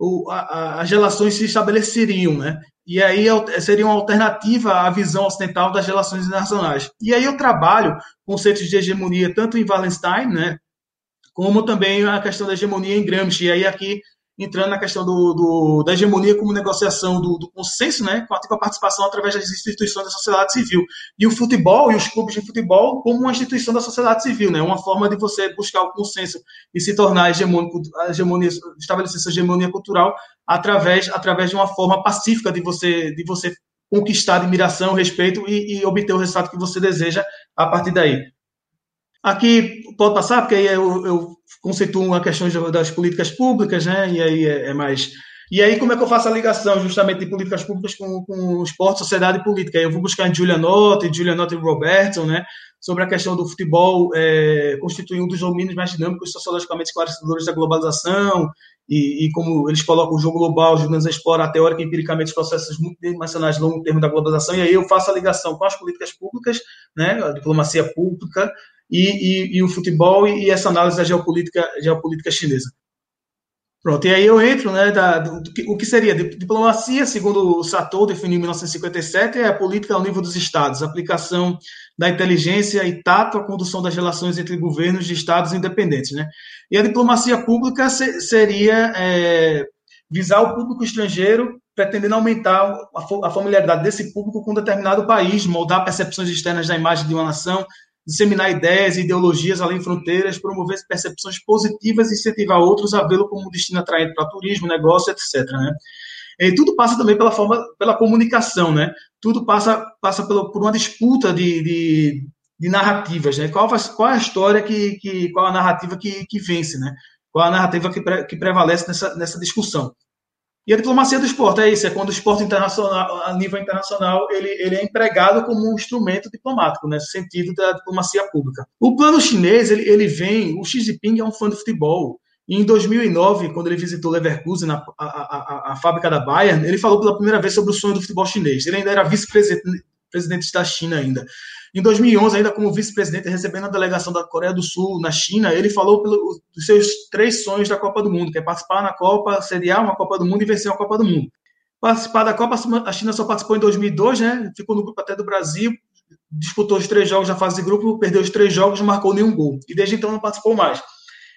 O, a, as relações se estabeleceriam, né? E aí seria uma alternativa à visão ocidental das relações internacionais. E aí eu trabalho conceitos de hegemonia tanto em Wallenstein, né? Como também a questão da hegemonia em Gramsci. E aí aqui entrando na questão do, do, da hegemonia como negociação do, do, consenso, né, com a participação através das instituições da sociedade civil. E o futebol e os clubes de futebol como uma instituição da sociedade civil, né, uma forma de você buscar o consenso e se tornar hegemônico, hegemonia, estabelecer sua hegemonia cultural através, através de uma forma pacífica de você, de você conquistar admiração, respeito e, e obter o resultado que você deseja a partir daí. Aqui pode passar, porque aí eu, eu conceituo uma questão das políticas públicas, né? E aí é, é, mais. E aí, como é que eu faço a ligação justamente de políticas públicas com, com esporte, sociedade e política? Eu vou buscar em Julia Notti, Julia Notti e Robertson, né? Sobre a questão do futebol é, constituir um dos domínios mais dinâmicos sociologicamente esclarecedores da globalização, e, e, como eles colocam o jogo global, o Jonas explora teórica e empiricamente os processos multidimensionais de longo termo da globalização, e aí eu faço a ligação com as políticas públicas, né, a diplomacia pública, e, e, e o futebol e, essa análise da geopolítica, geopolítica chinesa. Pronto, e aí eu entro, né, da, do, do, o que seria diplomacia, segundo o Satou definiu em 1957, é a política ao nível dos estados, aplicação da inteligência e tato à condução das relações entre governos de estados independentes, né? E a diplomacia pública se, seria é, visar o público estrangeiro, pretendendo aumentar a, a familiaridade desse público com determinado país, moldar percepções externas da imagem de uma nação, disseminar ideias e ideologias além fronteiras, promover percepções positivas e incentivar outros a vê-lo como um destino atraente para turismo, negócio, etc. Né? E tudo passa também pela forma, pela comunicação, né? Tudo passa, passa pelo, por uma disputa de, de, de narrativas, né? Qual, qual é a história que, que qual a narrativa que, que vence, né? Qual a narrativa que, pre, que prevalece nessa, nessa discussão? E a diplomacia do esporte é isso, é quando o esporte internacional, a nível internacional, ele, ele é empregado como um instrumento diplomático, nesse sentido da diplomacia pública. O plano chinês, ele, ele vem, o Xi Jinping é um fã de futebol, e em 2009, quando ele visitou Leverkusen, a, a, a, a, fábrica da Bayern, ele falou pela primeira vez sobre o sonho do futebol chinês. Ele ainda era vice-presidente da China ainda. Em 2011, ainda como vice-presidente, recebendo a delegação da Coreia do Sul na China, ele falou pelo, dos seus três sonhos da Copa do Mundo, que é participar na Copa, sediar uma Copa do Mundo e vencer uma Copa do Mundo. Participar da Copa, a China só participou em 2002, né? Ficou no grupo até do Brasil, disputou os três jogos na fase de grupo, perdeu os três jogos, não marcou nenhum gol. E desde então não participou mais.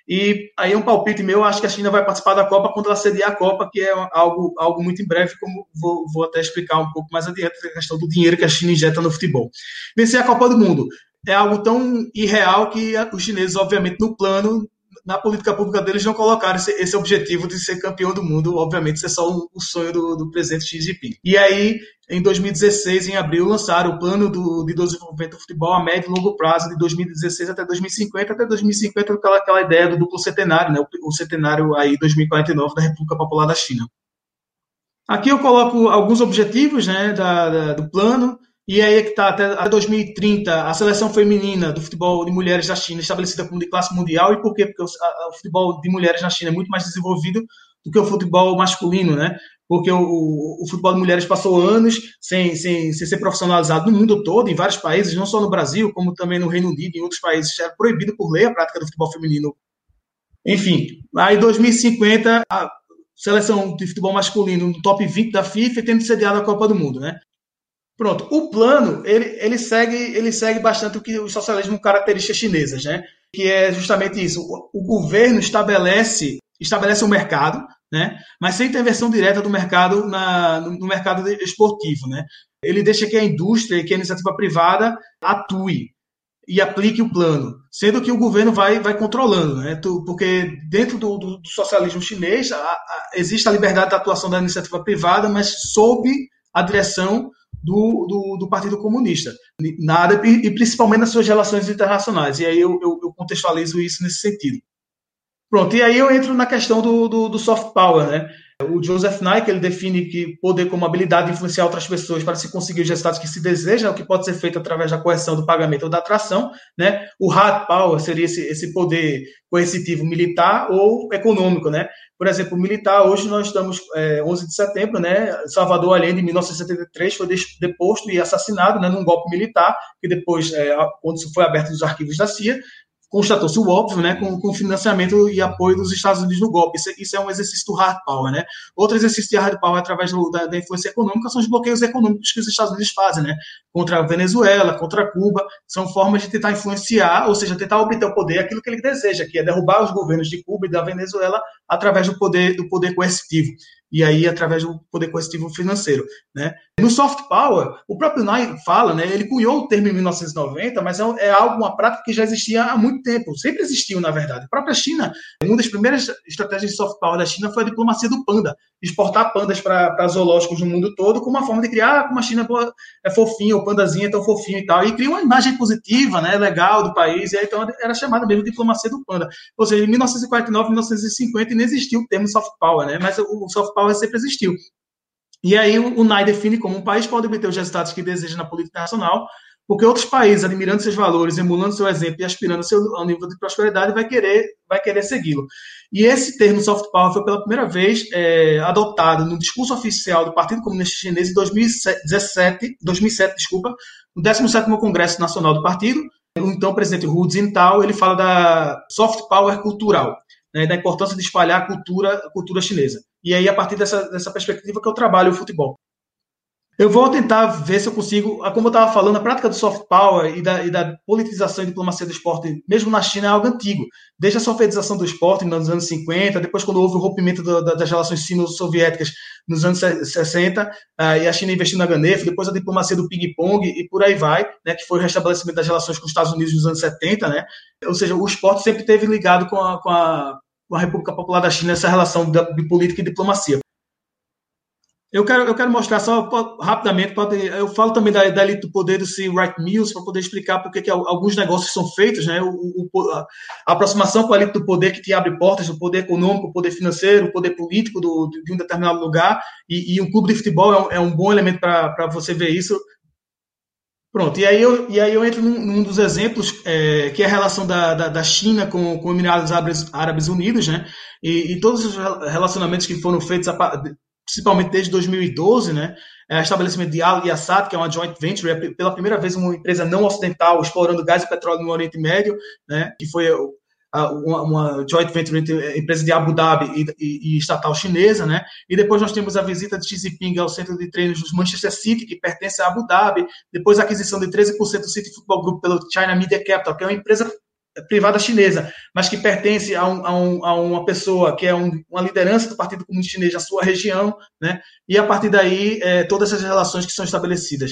E aí um palpite meu, acho que a China vai participar da Copa quando ela sediar a Copa, que é algo, algo muito em breve, como vou, vou até explicar um pouco mais adiante, a questão do dinheiro que a China injeta no futebol. Vencer a Copa do Mundo é algo tão irreal que os chineses, obviamente, no plano na política pública deles não colocaram esse, esse, objetivo de ser campeão do mundo, obviamente, isso é só o, o sonho do, do, presidente Xi Jinping. E aí, em 2016, em abril, lançaram o plano do, de desenvolvimento do futebol a médio e longo prazo, de 2016 até 2050, até 2050, aquela, aquela ideia do duplo centenário, né, o, o centenário aí 2049 da República Popular da China. Aqui eu coloco alguns objetivos né, da, da, do plano, e aí é que está, até 2030, a seleção feminina do futebol de mulheres da China estabelecida como de classe mundial. E por quê? Porque o, a, o futebol de mulheres na China é muito mais desenvolvido do que o futebol masculino, né? Porque o, o, futebol de mulheres passou anos sem, sem, sem, ser profissionalizado no mundo todo, em vários países, não só no Brasil, como também no Reino Unido e em outros países. Era proibido por lei a prática do futebol feminino. Enfim, aí em 2050, a seleção de futebol masculino no top 20 da FIFA tendo sediado a Copa do Mundo, né? Pronto, o plano, ele, ele, segue, ele segue bastante o que o socialismo características chinesas, né? Que é justamente isso. O, o governo estabelece, estabelece um mercado, né? Mas sem intervenção direta do mercado na, no, mercado esportivo, né? Ele deixa que a indústria e que a iniciativa privada atue e aplique o plano, sendo que o governo vai, vai controlando, né? Porque dentro do, do, do socialismo chinês a, a, existe a liberdade de atuação da iniciativa privada, mas sob a direção do, do, do, Partido Comunista, nada e principalmente nas suas relações internacionais. E aí eu, eu, eu, contextualizo isso nesse sentido. Pronto, e aí eu entro na questão do, do, do soft power, né? O Joseph Nye, ele define que poder como habilidade de influenciar outras pessoas para se conseguir os resultados que se deseja, o que pode ser feito através da coerção do pagamento ou da atração. Né? O hard power seria esse, esse poder coercitivo militar ou econômico. Né? Por exemplo, militar, hoje nós estamos é, 11 de setembro, né? Salvador Allende, em 1973, foi deposto e assassinado né, num golpe militar, que depois, é, quando foi aberto os arquivos da CIA, constatou-se o óbvio, né, com, com financiamento e apoio dos Estados Unidos no golpe. Isso, isso, é um exercício do hard power, né? Outro exercício de hard power através do, da, da, influência econômica são os bloqueios econômicos que os Estados Unidos fazem, né? Contra a Venezuela, contra Cuba, são formas de tentar influenciar, ou seja, tentar obter o poder, aquilo que ele deseja, que é derrubar os governos de Cuba e da Venezuela através do poder do poder coercitivo e aí através do poder coercitivo financeiro, né? No soft power, o próprio Nye fala, né? Ele cunhou o termo em 1990, mas é, é algo uma prática que já existia há muito tempo, sempre existiu na verdade. A própria China, uma das primeiras estratégias de soft power da China foi a diplomacia do panda, exportar pandas para zoológicos no mundo todo, como uma forma de criar como a China é fofinha, o pandazinho é tão fofinho e tal, e cria uma imagem positiva, né? Legal do país, e aí, então era chamada mesmo de diplomacia do panda. Ou seja, em 1949, 1950 não existiu o termo soft power, né? Mas o soft power power sempre existiu. E aí o, NAI define como um país pode obter os resultados que deseja na política nacional, porque outros países, admirando seus valores, emulando seu exemplo e aspirando seu, ao nível de prosperidade, vai querer, vai querer segui-lo. E esse termo soft power foi pela primeira vez é, adotado no discurso oficial do Partido Comunista Chinês em 2017, 2007, desculpa, no 17º Congresso Nacional do Partido. O então presidente Hu Jintao, ele fala da soft power cultural, né, da importância de espalhar a cultura, a cultura chinesa. E aí, a partir dessa, dessa perspectiva que eu trabalho o futebol. Eu vou tentar ver se eu consigo, como eu estava falando, a prática do soft power e da, e da, politização e diplomacia do esporte, mesmo na China, é algo antigo. Desde a sovietização do esporte nos anos 50, depois quando houve o rompimento do, das relações sino-soviéticas nos anos 60, uh, ah, e a China investiu na Ganef, depois a diplomacia do ping-pong e por aí vai, né, que foi o restabelecimento das relações com os Estados Unidos nos anos 70, né? Ou seja, o esporte sempre teve ligado com a, com a com a República Popular da China essa relação de política e diplomacia. Eu quero, eu quero mostrar só rapidamente, eu falo também da, da elite do poder do C. Wright Mills, para poder explicar por que alguns negócios são feitos, né? O, o, a, aproximação com a elite do poder que te abre portas, o poder econômico, o poder financeiro, o poder político do, de um determinado lugar, e, e um clube de futebol é um, é um bom elemento para você ver isso. Pronto, e aí eu, e aí eu entro num, num dos exemplos, é, que é a relação da, da, da, China com, com Emirados Árabes, Árabes Unidos, né? E, e, todos os relacionamentos que foram feitos, principalmente desde 2012, né? É, estabelecimento de Al Yassat, que é uma joint venture, é pela primeira vez uma empresa não ocidental explorando gás e petróleo no Oriente Médio, né? Que foi uma, uma, joint venture entre empresa de Abu Dhabi e, e, e, estatal chinesa, né? E depois nós temos a visita de Xi Jinping ao centro de treinos do Manchester City, que pertence a Abu Dhabi, depois a aquisição de 13% do City Football Group pelo China Media Capital, que é uma empresa privada chinesa, mas que pertence a, um, a, um, a uma pessoa que é um, uma liderança do Partido Comunista Chinês na sua região, né? E a partir daí, é, todas essas relações que são estabelecidas.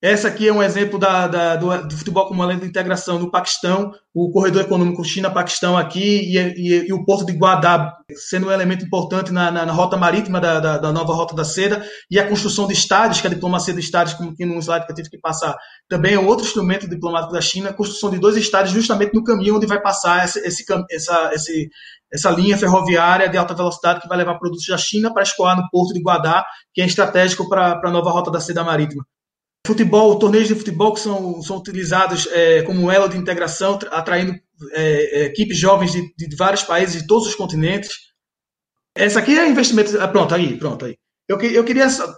Essa aqui é um exemplo da, da do, do, futebol como além da integração no Paquistão, o corredor econômico China-Paquistão aqui e, e, e, o porto de Guadab sendo um elemento importante na, na, na rota marítima da, da, da, nova rota da seda e a construção de estádios, que a diplomacia de estádios, como aqui num slide que eu tive que passar, também é outro instrumento diplomático da China, a construção de dois estádios justamente no caminho onde vai passar esse, essa, esse, essa linha ferroviária de alta velocidade que vai levar produtos da China para escoar no porto de Guadá, que é estratégico para a nova rota da seda marítima futebol, torneios de futebol que são, são utilizados é, como elo de integração, atraindo é, é, equipes jovens de, de, vários países, de todos os continentes. Essa aqui é investimento. Ah, pronto, aí, pronto, aí. Eu, eu queria. Só,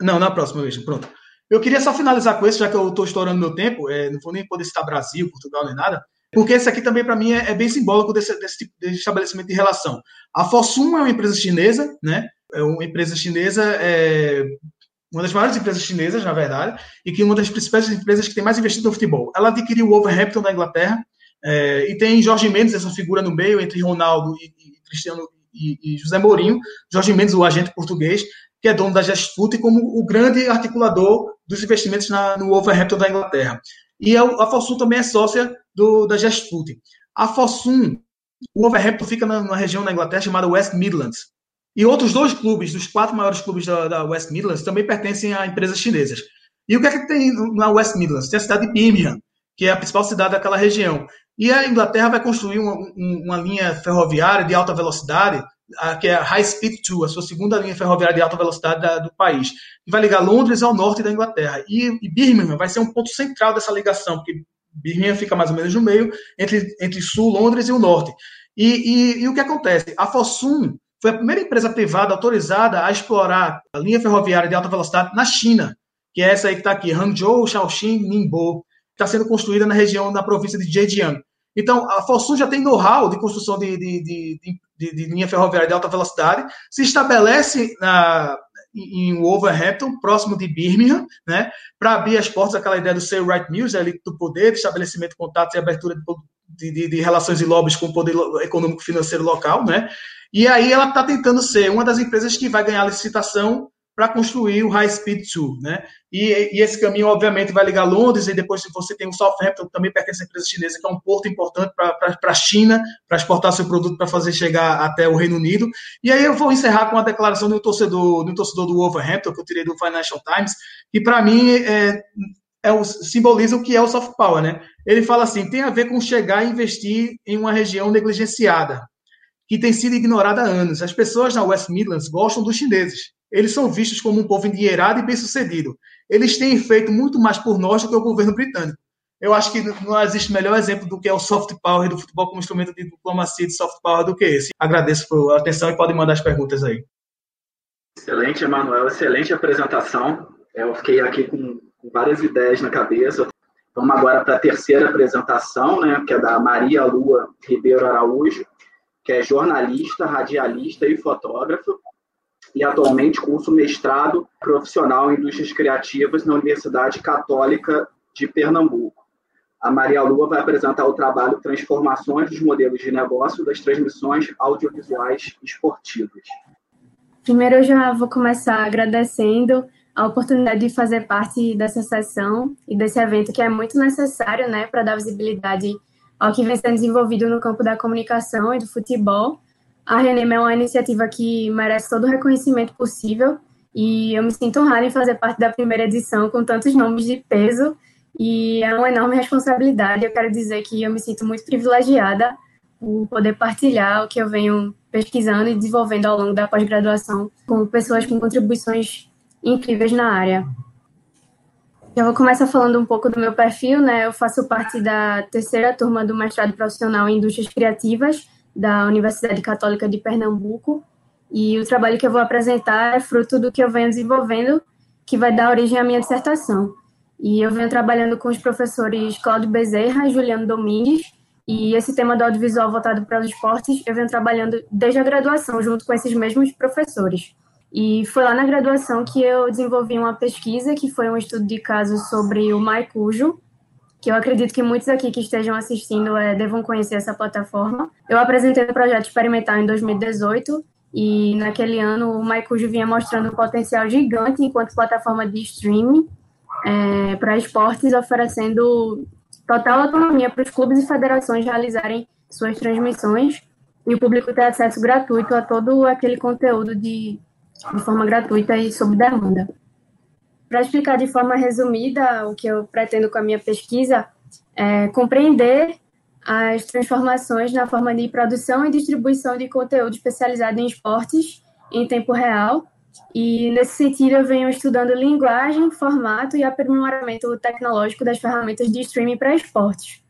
não, na próxima vez, pronto. Eu queria só finalizar com isso, já que eu estou estourando meu tempo, é, não vou nem poder citar Brasil, Portugal, nem nada, porque esse aqui também, para mim, é, é, bem simbólico desse, desse tipo de estabelecimento de relação. A Fossum é uma empresa chinesa, né? É uma empresa chinesa é, uma das maiores empresas chinesas, na verdade, e que uma das principais empresas que tem mais investido no futebol. Ela adquiriu o Wolverhampton na Inglaterra é, e tem Jorge Mendes, essa figura no meio entre Ronaldo e, e Cristiano e, e, José Mourinho. Jorge Mendes, o agente português, que é dono da Gestfoot e como o grande articulador dos investimentos na, no Wolverhampton da Inglaterra. E a, a Fossum também é sócia do, da Gestfoot. A Fossum, o Wolverhampton fica na, na região da Inglaterra chamada West Midlands. E outros dois clubes, dos quatro maiores clubes da, da, West Midlands, também pertencem a empresas chinesas. E o que é que tem na West Midlands? Tem a cidade de Birmingham, que é a principal cidade daquela região. E a Inglaterra vai construir uma, uma linha ferroviária de alta velocidade que é a High Speed 2, a sua segunda linha ferroviária de alta velocidade da, do país, que vai ligar Londres ao norte da Inglaterra. E, e Birmingham vai ser um ponto central dessa ligação, porque Birmingham fica mais ou menos no meio, entre, entre sul, Londres e o norte. E, e, e o que acontece? A Fosun foi a primeira empresa privada autorizada a explorar a linha ferroviária de alta velocidade na China, que é essa aí que está aqui, Hangzhou, Shaoxing, Ningbo, está sendo construída na região, na província de Zhejiang. Então, a Fosun já tem know-how de construção de, de, de, de, de linha ferroviária de alta velocidade, se estabelece na, em Wolverhampton, próximo de Birmingham, né, para abrir as portas aquela ideia do Say Right News, ali do poder, de estabelecimento de contatos e abertura de, de, de, relações e lobbies com o poder econômico financeiro local, né, e aí ela está tentando ser uma das empresas que vai ganhar a licitação para construir o High Speed 2, né? E, e, esse caminho, obviamente, vai ligar Londres, e depois você tem o Southampton, também pertence à empresa chinesa, que é um porto importante para a China, para exportar seu produto, para fazer chegar até o Reino Unido. E aí eu vou encerrar com a declaração do torcedor, do torcedor do Wolverhampton, que eu tirei do Financial Times, que para mim é, é o, simboliza o que é o soft power, né? Ele fala assim, tem a ver com chegar e investir em uma região negligenciada, que tem sido ignorada há anos. As pessoas na West Midlands gostam dos chineses eles são vistos como um povo endinheirado e bem-sucedido. Eles têm feito muito mais por nós do que o governo britânico. Eu acho que não existe melhor exemplo do que é o soft power do futebol como instrumento de diplomacia de soft power do que esse. Agradeço por atenção e podem mandar as perguntas aí.
Excelente, Emanuel. Excelente apresentação. Eu fiquei aqui com, várias ideias na cabeça. Vamos agora para a terceira apresentação, né, que é da Maria Lua Ribeiro Araújo, que é jornalista, radialista e fotógrafa e atualmente curso mestrado profissional em indústrias criativas na Universidade Católica de Pernambuco. A Maria Lua vai apresentar o trabalho Transformações dos Modelos de Negócio das Transmissões Audiovisuais Esportivas.
Primeiro, eu já vou começar agradecendo a oportunidade de fazer parte dessa sessão e desse evento que é muito necessário né, para dar visibilidade ao que vem sendo desenvolvido no campo da comunicação e do futebol a Renem é uma iniciativa que merece todo o reconhecimento possível e eu me sinto honrada em fazer parte da primeira edição com tantos nomes de peso e é uma enorme responsabilidade. Eu quero dizer que eu me sinto muito privilegiada por poder partilhar o que eu venho pesquisando e desenvolvendo ao longo da pós-graduação com pessoas com contribuições incríveis na área. Eu vou começar falando um pouco do meu perfil, né? Eu faço parte da terceira turma do mestrado profissional em indústrias criativas da Universidade Católica de Pernambuco. E o trabalho que eu vou apresentar é fruto do que eu venho desenvolvendo, que vai dar origem à minha dissertação. E eu venho trabalhando com os professores Cláudio Bezerra e Juliano Domingues, e esse tema do audiovisual voltado para os esportes, eu venho trabalhando desde a graduação, junto com esses mesmos professores. E foi lá na graduação que eu desenvolvi uma pesquisa, que foi um estudo de caso sobre o Maicujo, que eu acredito que muitos aqui que estejam assistindo é, devam conhecer essa plataforma. Eu apresentei o projeto experimental em 2018 e naquele ano o Maicujo vinha mostrando um potencial gigante enquanto plataforma de streaming é, para esportes, oferecendo total autonomia para os clubes e federações realizarem suas transmissões e o público ter acesso gratuito a todo aquele conteúdo de, de forma gratuita e sob demanda. Para explicar de forma resumida o que eu pretendo com a minha pesquisa, é compreender as transformações na forma de produção e distribuição de conteúdo especializado em esportes em tempo real. E, nesse sentido, eu venho estudando linguagem, formato e aprimoramento tecnológico das ferramentas de streaming para esportes.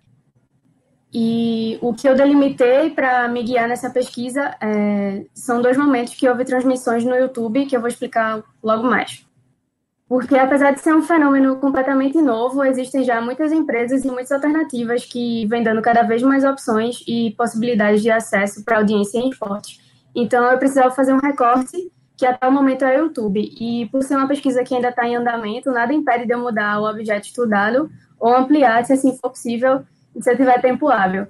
E o que eu delimitei para me guiar nessa pesquisa é, são dois momentos que houve transmissões no YouTube, que eu vou explicar logo mais. Porque, apesar de ser um fenômeno completamente novo, existem já muitas empresas e muitas alternativas que vêm dando cada vez mais opções e possibilidades de acesso para audiência em esportes. Então, eu precisava fazer um recorte, que até o momento é o YouTube. E, por ser uma pesquisa que ainda está em andamento, nada impede de eu mudar o objeto estudado ou ampliar, se assim for possível, se eu tiver tempo hábil.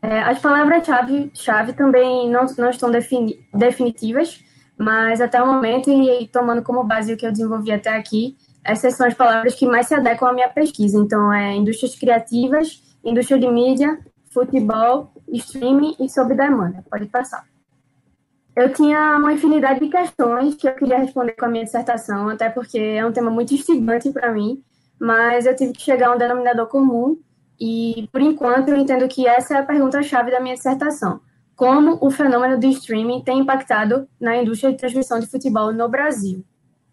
É, as palavras-chave chave também não, não estão defini definitivas, mas até o momento, e tomando como base o que eu desenvolvi até aqui, essas são as palavras que mais se adequam à minha pesquisa. Então, é indústrias criativas, indústria de mídia, futebol, streaming e sob demanda. Pode passar. Eu tinha uma infinidade de questões que eu queria responder com a minha dissertação, até porque é um tema muito instigante para mim, mas eu tive que chegar a um denominador comum e, por enquanto, eu entendo que essa é a pergunta-chave da minha dissertação como o fenômeno do streaming tem impactado na indústria de transmissão de futebol no Brasil.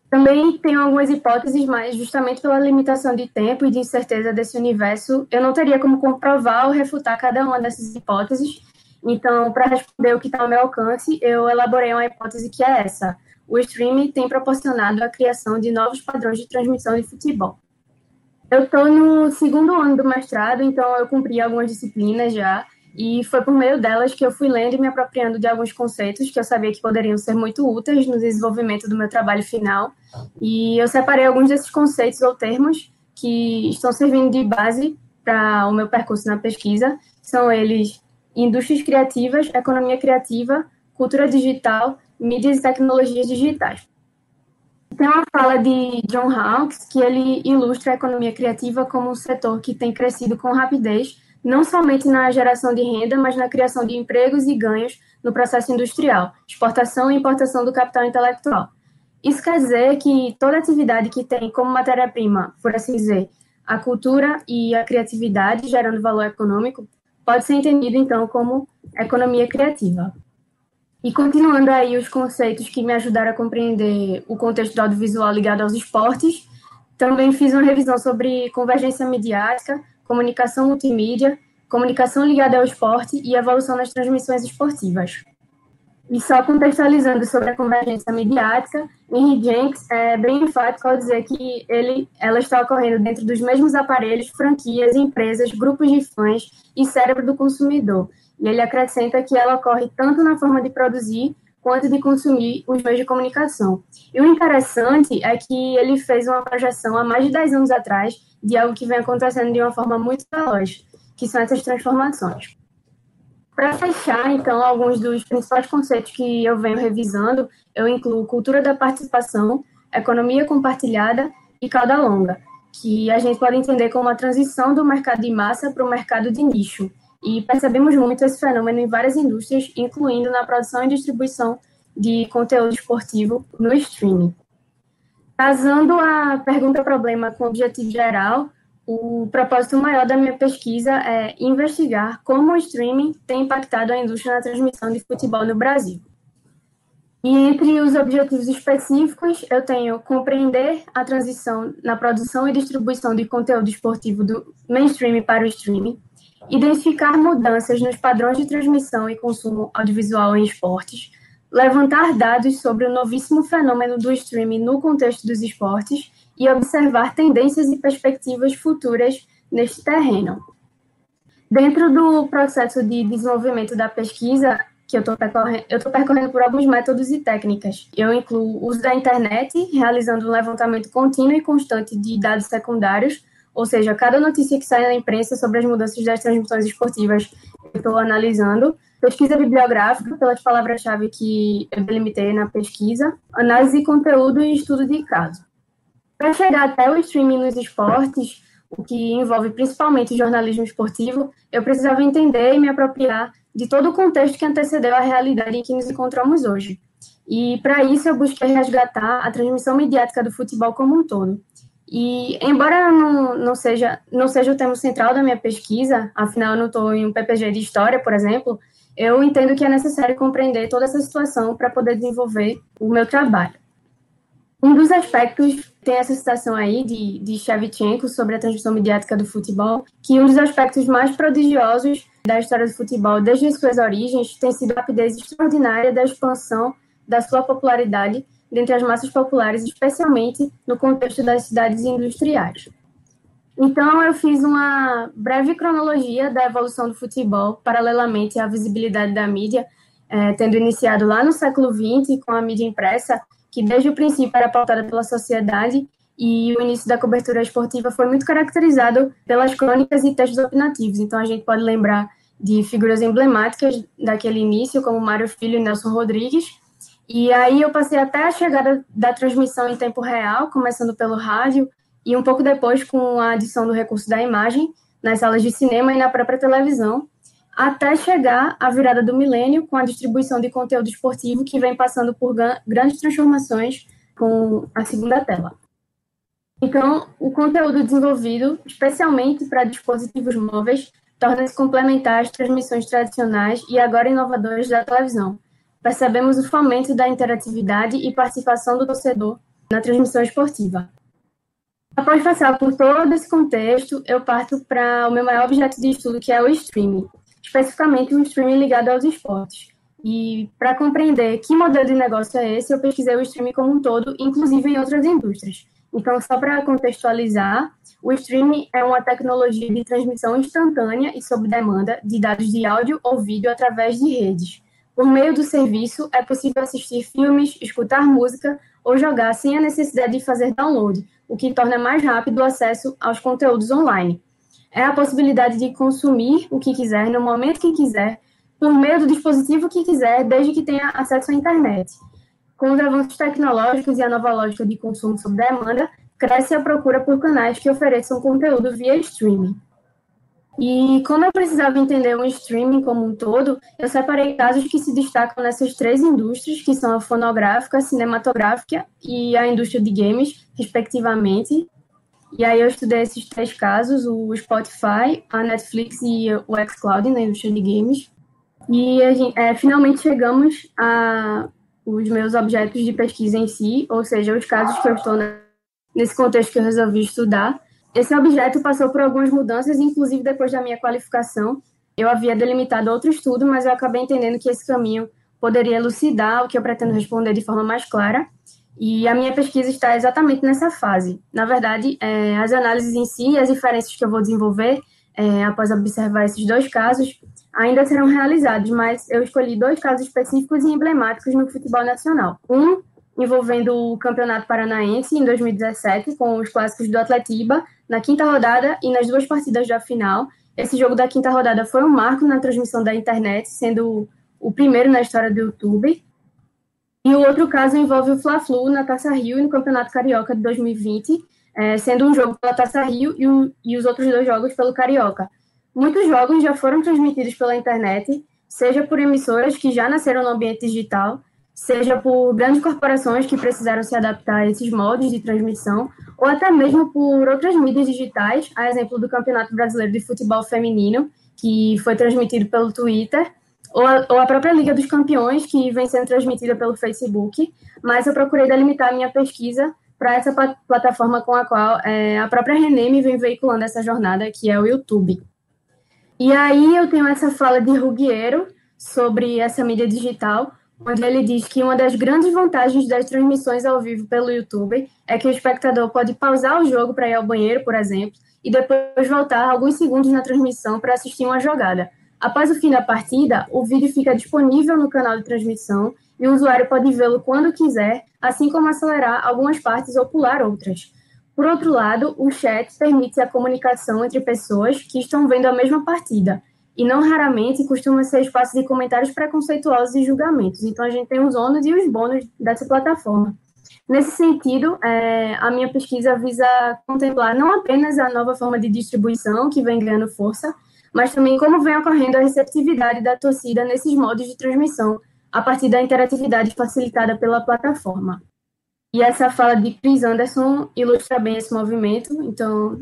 Também tenho algumas hipóteses, mas justamente pela limitação de tempo e de incerteza desse universo, eu não teria como comprovar ou refutar cada uma dessas hipóteses. Então, para responder o que está ao meu alcance, eu elaborei uma hipótese que é essa: o streaming tem proporcionado a criação de novos padrões de transmissão de futebol. Eu estou no segundo ano do mestrado, então eu cumpri algumas disciplinas já, e foi por meio delas que eu fui lendo e me apropriando de alguns conceitos que eu sabia que poderiam ser muito úteis no desenvolvimento do meu trabalho final. E eu separei alguns desses conceitos ou termos que estão servindo de base para o meu percurso na pesquisa. São eles indústrias criativas, economia criativa, cultura digital, mídias e tecnologias digitais. Tem uma fala de John Hawkes que ele ilustra a economia criativa como um setor que tem crescido com rapidez, não somente na geração de renda, mas na criação de empregos e ganhos no processo industrial, exportação e importação do capital intelectual. Isso quer dizer que toda atividade que tem como matéria-prima, por assim dizer, a cultura e a criatividade gerando valor econômico, pode ser entendido então como economia criativa. E continuando aí os conceitos que me ajudaram a compreender o contexto do audiovisual ligado aos esportes, também fiz uma revisão sobre convergência midiática, comunicação multimídia, comunicação ligada ao esporte e evolução das transmissões esportivas. E só contextualizando sobre a convergência midiática, Henry Jenks é bem enfático ao dizer que ele, ela está ocorrendo dentro dos mesmos aparelhos, franquias, empresas, grupos de fãs e cérebro do consumidor, e ele acrescenta que ela ocorre tanto na forma de produzir quanto de consumir os meios de comunicação. E o interessante é que ele fez uma projeção há mais de 10 anos atrás de algo que vem acontecendo de uma forma muito veloz, que são essas transformações. Para fechar, então, alguns dos principais conceitos que eu venho revisando, eu incluo cultura da participação, economia compartilhada e cauda longa, que a gente pode entender como a transição do mercado de massa para o mercado de nicho, e percebemos muito esse fenômeno em várias indústrias, incluindo na produção e distribuição de conteúdo esportivo no streaming. Casando a pergunta-problema com o objetivo geral, o propósito maior da minha pesquisa é investigar como o streaming tem impactado a indústria na transmissão de futebol no Brasil. E entre os objetivos específicos, eu tenho compreender a transição na produção e distribuição de conteúdo esportivo do mainstream para o streaming, identificar mudanças nos padrões de transmissão e consumo audiovisual em esportes, levantar dados sobre o novíssimo fenômeno do streaming no contexto dos esportes e observar tendências e perspectivas futuras neste terreno. Dentro do processo de desenvolvimento da pesquisa, que eu estou percorrendo, eu percorrendo por alguns métodos e técnicas. Eu incluo o uso da internet, realizando um levantamento contínuo e constante de dados secundários, ou seja, cada notícia que sai na imprensa sobre as mudanças das transmissões esportivas, eu estou analisando. Pesquisa bibliográfica, pelas palavras-chave que eu delimitei na pesquisa. Análise de conteúdo e estudo de caso. Para chegar até o streaming nos esportes, o que envolve principalmente o jornalismo esportivo, eu precisava entender e me apropriar de todo o contexto que antecedeu a realidade em que nos encontramos hoje. E para isso eu busquei resgatar a transmissão mediática do futebol como um todo. E, embora não, não, seja, não seja o tema central da minha pesquisa, afinal eu não estou em um PPG de História, por exemplo, eu entendo que é necessário compreender toda essa situação para poder desenvolver o meu trabalho. Um dos aspectos, tem essa citação aí de, de Shevchenko sobre a transmissão mediática do futebol, que um dos aspectos mais prodigiosos da história do futebol desde as suas origens tem sido a rapidez extraordinária da expansão da sua popularidade dentre as massas populares, especialmente no contexto das cidades industriais. Então, eu fiz uma breve cronologia da evolução do futebol, paralelamente à visibilidade da mídia, é, tendo iniciado lá no século XX com a mídia impressa, que desde o princípio era pautada pela sociedade, e o início da cobertura esportiva foi muito caracterizado pelas crônicas e textos opinativos. Então, a gente pode lembrar de figuras emblemáticas daquele início, como Mário Filho e Nelson Rodrigues, e aí eu passei até a chegada da transmissão em tempo real, começando pelo rádio, e um pouco depois com a adição do recurso da imagem nas salas de cinema e na própria televisão, até chegar à virada do milênio com a distribuição de conteúdo esportivo que vem passando por grandes transformações com a segunda tela. Então, o conteúdo desenvolvido especialmente para dispositivos móveis torna-se complementar às transmissões tradicionais e agora inovadoras da televisão. Percebemos o fomento da interatividade e participação do torcedor na transmissão esportiva. Após passar por todo esse contexto, eu parto para o meu maior objeto de estudo, que é o streaming, especificamente o streaming ligado aos esportes. E para compreender que modelo de negócio é esse, eu pesquisei o streaming como um todo, inclusive em outras indústrias. Então, só para contextualizar, o streaming é uma tecnologia de transmissão instantânea e sob demanda de dados de áudio ou vídeo através de redes. Por meio do serviço, é possível assistir filmes, escutar música ou jogar sem a necessidade de fazer download, o que torna mais rápido o acesso aos conteúdos online. É a possibilidade de consumir o que quiser, no momento que quiser, por meio do dispositivo que quiser, desde que tenha acesso à internet. Com os avanços tecnológicos e a nova lógica de consumo sob demanda, cresce a procura por canais que ofereçam conteúdo via streaming. E como eu precisava entender o streaming como um todo, eu separei casos que se destacam nessas três indústrias, que são a fonográfica, a cinematográfica e a indústria de games, respectivamente. E aí eu estudei esses três casos, o Spotify, a Netflix e o xCloud na indústria de games. E gente, é, finalmente chegamos a os meus objetos de pesquisa em si, ou seja, os casos que eu estou nesse contexto que eu resolvi estudar. Esse objeto passou por algumas mudanças, inclusive depois da minha qualificação. Eu havia delimitado outro estudo, mas eu acabei entendendo que esse caminho poderia elucidar o que eu pretendo responder de forma mais clara. E a minha pesquisa está exatamente nessa fase. Na verdade, é, as análises em si e as diferenças que eu vou desenvolver é, após observar esses dois casos ainda serão realizados, mas eu escolhi dois casos específicos e emblemáticos no futebol nacional. Um envolvendo o Campeonato Paranaense em 2017, com os clássicos do Atletiba, na quinta rodada e nas duas partidas da final. Esse jogo da quinta rodada foi um marco na transmissão da internet, sendo o primeiro na história do YouTube. E o outro caso envolve o Fla-Flu na Taça Rio e no Campeonato Carioca de 2020, é, sendo um jogo pela Taça Rio e, o, e os outros dois jogos pelo Carioca. Muitos jogos já foram transmitidos pela internet, seja por emissoras que já nasceram no ambiente digital, seja por grandes corporações que precisaram se adaptar a esses modos de transmissão, ou até mesmo por outras mídias digitais, a exemplo do Campeonato Brasileiro de Futebol Feminino, que foi transmitido pelo Twitter, ou a, ou a própria Liga dos Campeões, que vem sendo transmitida pelo Facebook, mas eu procurei delimitar minha pesquisa para essa plataforma com a qual é, a própria Reneme vem veiculando essa jornada, que é o YouTube. E aí eu tenho essa fala de Ruggiero sobre essa mídia digital, onde ele diz que uma das grandes vantagens das transmissões ao vivo pelo YouTube é que o espectador pode pausar o jogo para ir ao banheiro, por exemplo, e depois voltar alguns segundos na transmissão para assistir uma jogada. Após o fim da partida, o vídeo fica disponível no canal de transmissão e o usuário pode vê-lo quando quiser, assim como acelerar algumas partes ou pular outras. Por outro lado, o chat permite a comunicação entre pessoas que estão vendo a mesma partida, e não raramente costuma ser espaço de comentários preconceituosos e julgamentos. Então, a gente tem os ônus e os bônus dessa plataforma. Nesse sentido, é, a minha pesquisa visa contemplar não apenas a nova forma de distribuição que vem ganhando força, mas também como vem ocorrendo a receptividade da torcida nesses modos de transmissão, a partir da interatividade facilitada pela plataforma. E essa fala de Chris Anderson ilustra bem esse movimento, então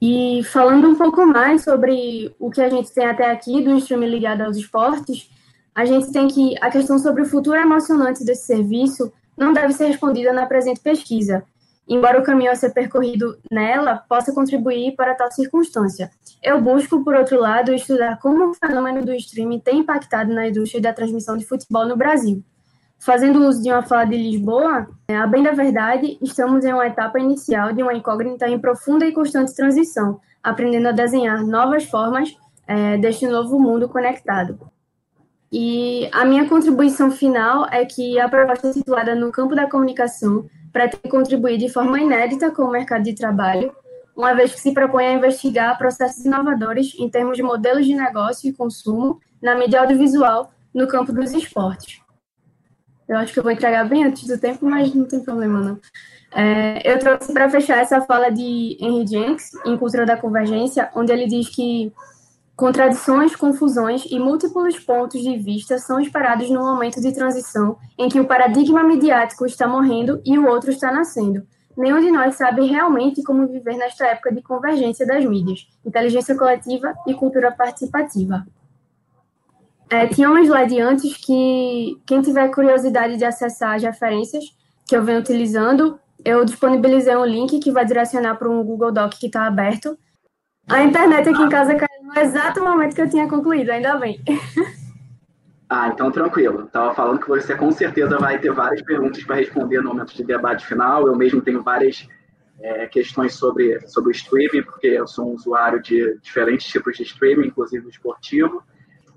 e falando um pouco mais sobre o que a gente tem até aqui do streaming ligado aos esportes, a gente tem que a questão sobre o futuro emocionante desse serviço não deve ser respondida na presente pesquisa, embora o caminho a ser percorrido nela possa contribuir para tal circunstância. Eu busco, por outro lado, estudar como o fenômeno do streaming tem impactado na indústria da transmissão de futebol no Brasil. Fazendo uso de uma fala de Lisboa, é, a bem da verdade, estamos em uma etapa inicial de uma incógnita em profunda e constante transição, aprendendo a desenhar novas formas é, deste novo mundo conectado. E a minha contribuição final é que a proposta situada no campo da comunicação pretende contribuir de forma inédita com o mercado de trabalho, uma vez que se propõe a investigar processos inovadores em termos de modelos de negócio e consumo na mídia audiovisual no campo dos esportes. Eu acho que eu vou entregar bem antes do tempo, mas não tem problema, não. É, eu trouxe para fechar essa fala de Henry Jenks, em Cultura da Convergência, onde ele diz que contradições, confusões e múltiplos pontos de vista são esperados no momento de transição em que o paradigma midiático está morrendo e o outro está nascendo. nenhum de nós sabe realmente como viver nesta época de convergência das mídias, inteligência coletiva e cultura participativa. É, tinha um slide antes que quem tiver curiosidade de acessar as referências que eu venho utilizando, eu disponibilizei um link que vai direcionar para um Google Doc que está aberto. A internet aqui em casa caiu no exato momento que eu tinha concluído, ainda bem.
Ah, então tranquilo. Estava falando que você com certeza vai ter várias perguntas para responder no momento de debate final. Eu mesmo tenho várias é, questões sobre, sobre o streaming, porque eu sou um usuário de diferentes tipos de streaming, inclusive esportivo.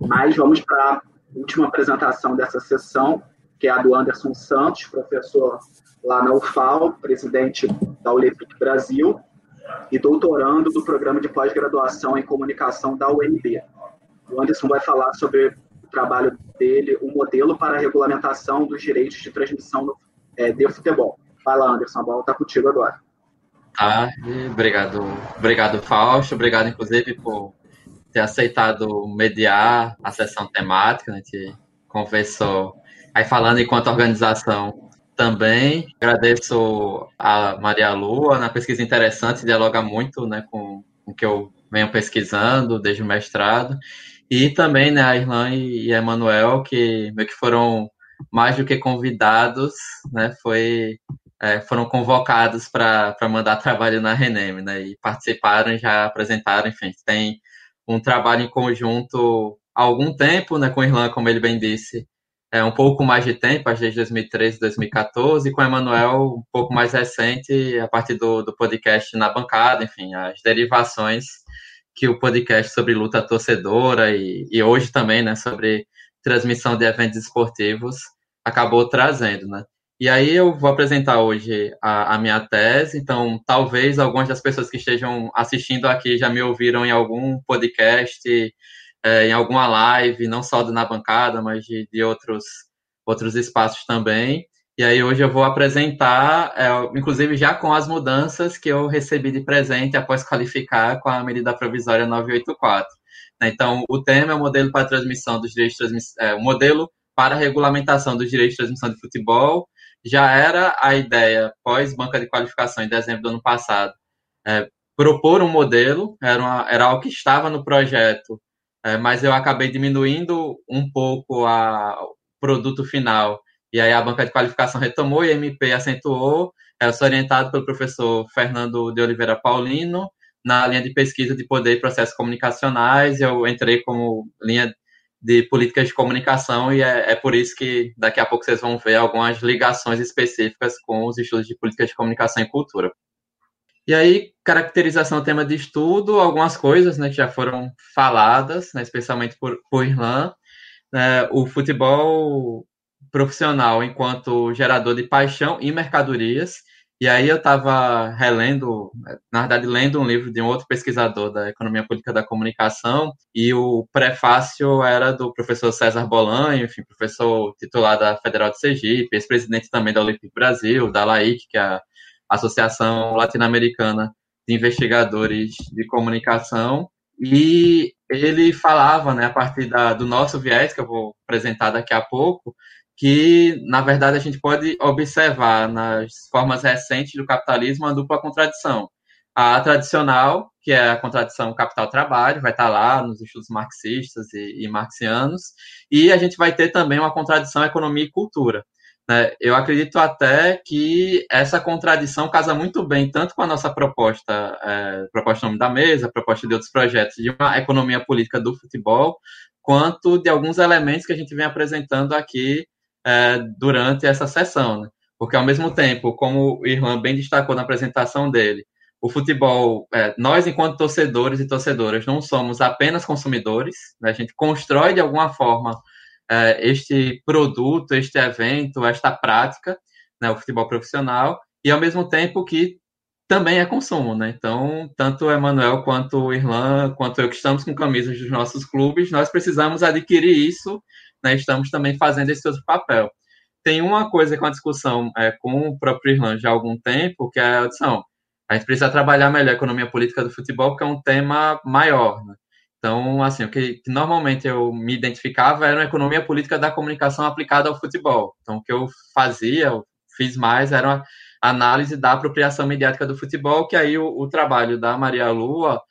Mas vamos para a última apresentação dessa sessão, que é a do Anderson Santos, professor lá na UFAL, presidente da Olympic Brasil e doutorando do programa de pós-graduação em comunicação da UNB. O Anderson vai falar sobre o trabalho dele, o modelo para a regulamentação dos direitos de transmissão no, é, de futebol. Vai lá, Anderson, a bola está contigo agora.
Ah, obrigado, obrigado, Fausto. Obrigado, inclusive, por ter aceitado mediar a sessão temática. A gente conversou aí falando enquanto organização também. Agradeço a Maria Lua na pesquisa interessante, dialoga muito né, com o que eu venho pesquisando desde o mestrado. E também né, a Irlan e a Emanuel, que meio que foram mais do que convidados, né, foi, é, foram convocados para mandar trabalho na Renem, né, e participaram, já apresentaram, enfim, tem um trabalho em conjunto há algum tempo, né, com a Irlan, como ele bem disse, é, um pouco mais de tempo, desde 2013, 2014, e com o Emanuel um pouco mais recente, a partir do, do podcast Na Bancada, enfim, as derivações que o podcast sobre luta torcedora e, e hoje também, né, sobre transmissão de eventos esportivos acabou trazendo, né. E aí eu vou apresentar hoje a, a, minha tese, então talvez algumas das pessoas que estejam assistindo aqui já me ouviram em algum podcast é, em alguma live, não só do Na Bancada, mas de, de outros, outros espaços também. E aí hoje eu vou apresentar, é, inclusive já com as mudanças que eu recebi de presente após qualificar com a medida provisória 984. Né? Então, o tema é o modelo para transmissão dos direitos de é, o modelo para regulamentação dos direitos de transmissão de futebol. Já era a ideia, pós banca de qualificação em dezembro do ano passado, é, propor um modelo, era, uma, era algo que estava no projeto é, mas eu acabei diminuindo um pouco a, o produto final. E aí a banca de qualificação retomou e a MP acentuou. Eu sou orientado pelo professor Fernando de Oliveira Paulino, na linha de pesquisa de poder e processos comunicacionais. Eu entrei como linha de políticas de comunicação e é, é, por isso que daqui a pouco vocês vão ver algumas ligações específicas com os estudos de políticas de comunicação e cultura. E aí, caracterização do tema de estudo, algumas coisas né, que já foram faladas, né, especialmente por, por Irlan. É, o futebol profissional enquanto gerador de paixão e mercadorias. E aí eu estava relendo, na verdade, lendo um livro de um outro pesquisador da economia política da comunicação, e o prefácio era do professor César Bolanho, enfim, professor titular da Federal de Sergipe, ex-presidente também da Olympic Brasil, da LAIC, que é a Associação Latino-Americana de Investigadores de Comunicação, e ele falava, né, a partir da, do nosso viés, que eu vou apresentar daqui a pouco, que, na verdade, a gente pode observar nas formas recentes do capitalismo uma dupla contradição. A tradicional, que é a contradição capital-trabalho, vai estar lá nos estudos marxistas e, e marxianos, e a gente vai ter também uma contradição economia e cultura. Né? Eu acredito até que essa contradição casa muito bem tanto com a nossa proposta, é, proposta nome da mesa, proposta de outros projetos de uma economia política do futebol, quanto de alguns elementos que a gente vem apresentando aqui é, durante essa sessão. Né? Porque, ao mesmo tempo, como o Irlan bem destacou na apresentação dele, o futebol, é, nós, enquanto torcedores e torcedoras, não somos apenas consumidores, né? a gente constrói de alguma forma é, este produto, este evento, esta prática, né, o futebol profissional, e ao mesmo tempo que também é consumo, né? Então, tanto o Emanuel quanto o Irlan, quanto eu que estamos com camisas dos nossos clubes, nós precisamos adquirir isso, né? Estamos também fazendo esse outro papel. Tem uma coisa com a discussão é, com o próprio Irlan já há algum tempo, que é a adição. A gente precisa trabalhar melhor a economia política do futebol, porque é um tema maior, né? Então, assim, o que, que, normalmente eu me identificava era uma economia política da comunicação aplicada ao futebol. Então, o que eu fazia, eu fiz mais, era análise da apropriação mediática do futebol, que aí o, o trabalho da Maria Lua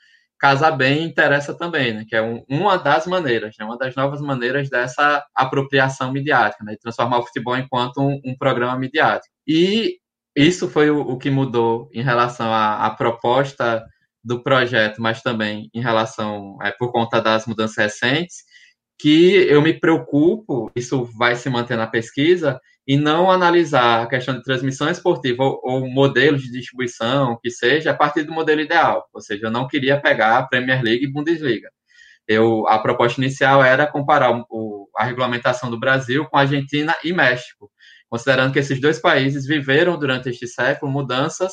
casa bem interessa também, né? Que é um, uma das maneiras, né? uma das novas maneiras dessa apropriação midiática, né? De transformar o futebol enquanto um, um programa midiático. E isso foi o, o que mudou em relação à, à, proposta do projeto, mas também em relação, é, por conta das mudanças recentes, que eu me preocupo, isso vai se manter na pesquisa, e não analisar a questão de transmissão esportiva ou, ou modelos de distribuição, que seja, a partir do modelo ideal. Ou seja, eu não queria pegar a Premier League e Bundesliga. Eu, a proposta inicial era comparar o, a regulamentação do Brasil com a Argentina e México, considerando que esses dois países viveram durante este século mudanças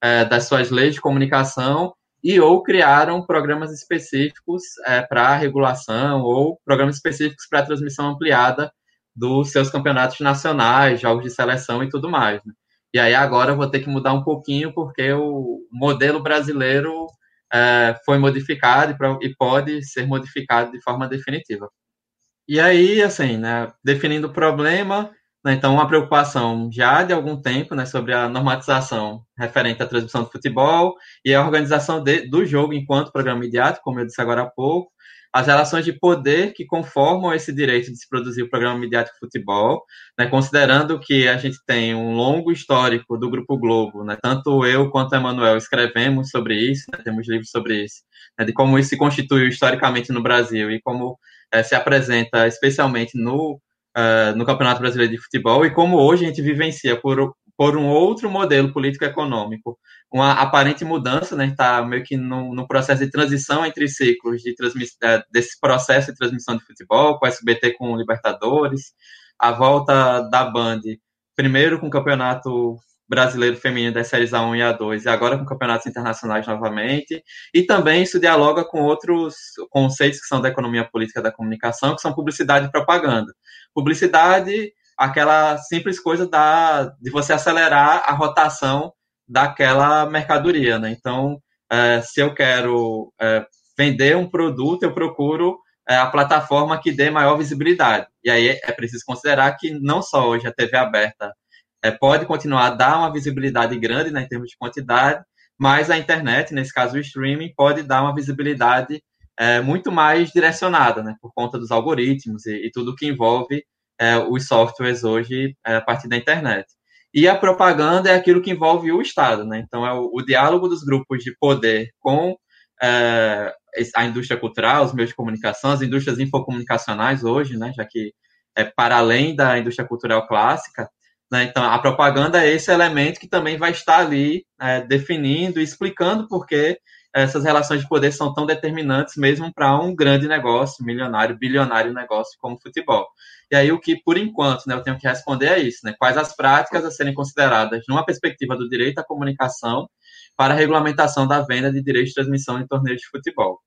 é, das suas leis de comunicação e ou criaram programas específicos é, para regulação ou programas específicos para transmissão ampliada dos seus campeonatos nacionais, jogos de seleção e tudo mais. Né? E aí agora eu vou ter que mudar um pouquinho porque o modelo brasileiro é, foi modificado e pode ser modificado de forma definitiva. E aí, assim, né, definindo o problema, né, então uma preocupação já de algum tempo né, sobre a normatização referente à transmissão do futebol e a organização de, do jogo enquanto programa mediático, como eu disse agora há pouco, as relações de poder que conformam esse direito de se produzir o programa midiático de futebol, né, considerando que a gente tem um longo histórico do Grupo Globo, né, tanto eu quanto Emanuel escrevemos sobre isso, né, temos livros sobre isso, né, de como isso se constituiu historicamente no Brasil e como é, se apresenta especialmente no, uh, no Campeonato Brasileiro de Futebol e como hoje a gente vivencia por, por um outro modelo político-econômico, uma aparente mudança, né? Está meio que no, no, processo de transição entre ciclos de é, desse processo de transmissão de futebol, com o SBT com o Libertadores, a volta da Band, primeiro com o Campeonato Brasileiro Feminino das séries A1 e A2, e agora com campeonatos internacionais novamente, e também isso dialoga com outros conceitos que são da economia política da comunicação, que são publicidade e propaganda. Publicidade aquela simples coisa da, de você acelerar a rotação daquela mercadoria, né? Então, é, se eu quero é, vender um produto, eu procuro é, a plataforma que dê maior visibilidade. E aí é preciso considerar que não só hoje a TV aberta é, pode continuar a dar uma visibilidade grande né, em termos de quantidade, mas a internet, nesse caso o streaming, pode dar uma visibilidade é, muito mais direcionada, né, por conta dos algoritmos e, e tudo que envolve é, os softwares hoje a partir da internet. E a propaganda é aquilo que envolve o Estado, né? Então é o, o diálogo dos grupos de poder com é, a indústria cultural, os meios de comunicação, as indústrias infocomunicacionais hoje, né? Já que é para além da indústria cultural clássica, né? Então a propaganda é esse elemento que também vai estar ali é, definindo, explicando por que essas relações de poder são tão determinantes mesmo para um grande negócio, milionário, bilionário negócio como o futebol. E aí o que, por enquanto, né, eu tenho que responder é isso, né? Quais as práticas a serem consideradas numa perspectiva do direito à comunicação para a regulamentação da venda de direitos de transmissão em torneios de futebol.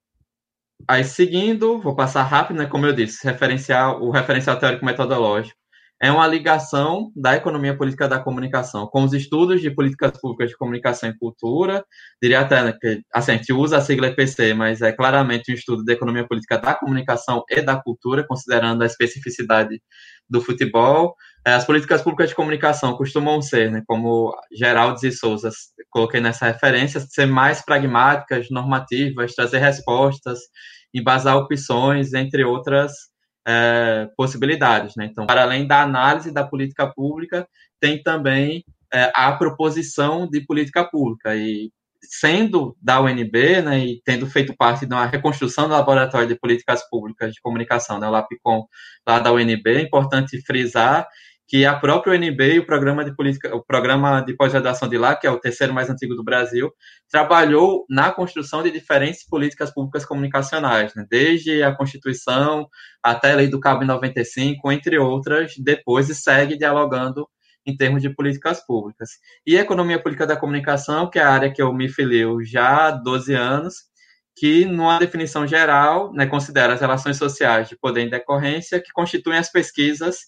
Aí, seguindo, vou passar rápido, né, como eu disse, referencial, o referencial teórico metodológico é uma ligação da economia política da comunicação com os estudos de políticas públicas de comunicação e cultura. Diria até né, que assim, a gente usa a sigla EPC, mas é claramente um estudo de economia política da comunicação e da cultura, considerando a especificidade do futebol. É, as políticas públicas de comunicação costumam ser, né, como Geraldes e Souza coloquei nessa referência, ser mais pragmáticas, normativas, trazer respostas, embasar opções, entre outras é, possibilidades. Né? Então, para além da análise da política pública, tem também é, a proposição de política pública. E sendo da UNB, né, e tendo feito parte de uma reconstrução do Laboratório de Políticas Públicas de Comunicação, né, o LAPCOM, lá da UNB, é importante frisar que a própria UNB e o programa de política, o programa de pós-graduação de lá, que é o terceiro mais antigo do Brasil, trabalhou na construção de diferentes políticas públicas comunicacionais, né? desde a Constituição até a Lei do Cabo 95, entre outras, depois e segue dialogando em termos de políticas públicas. E a economia política da comunicação, que é a área que eu me filio já há 12 anos, que, numa definição geral, né, considera as relações sociais de poder em decorrência que constituem as pesquisas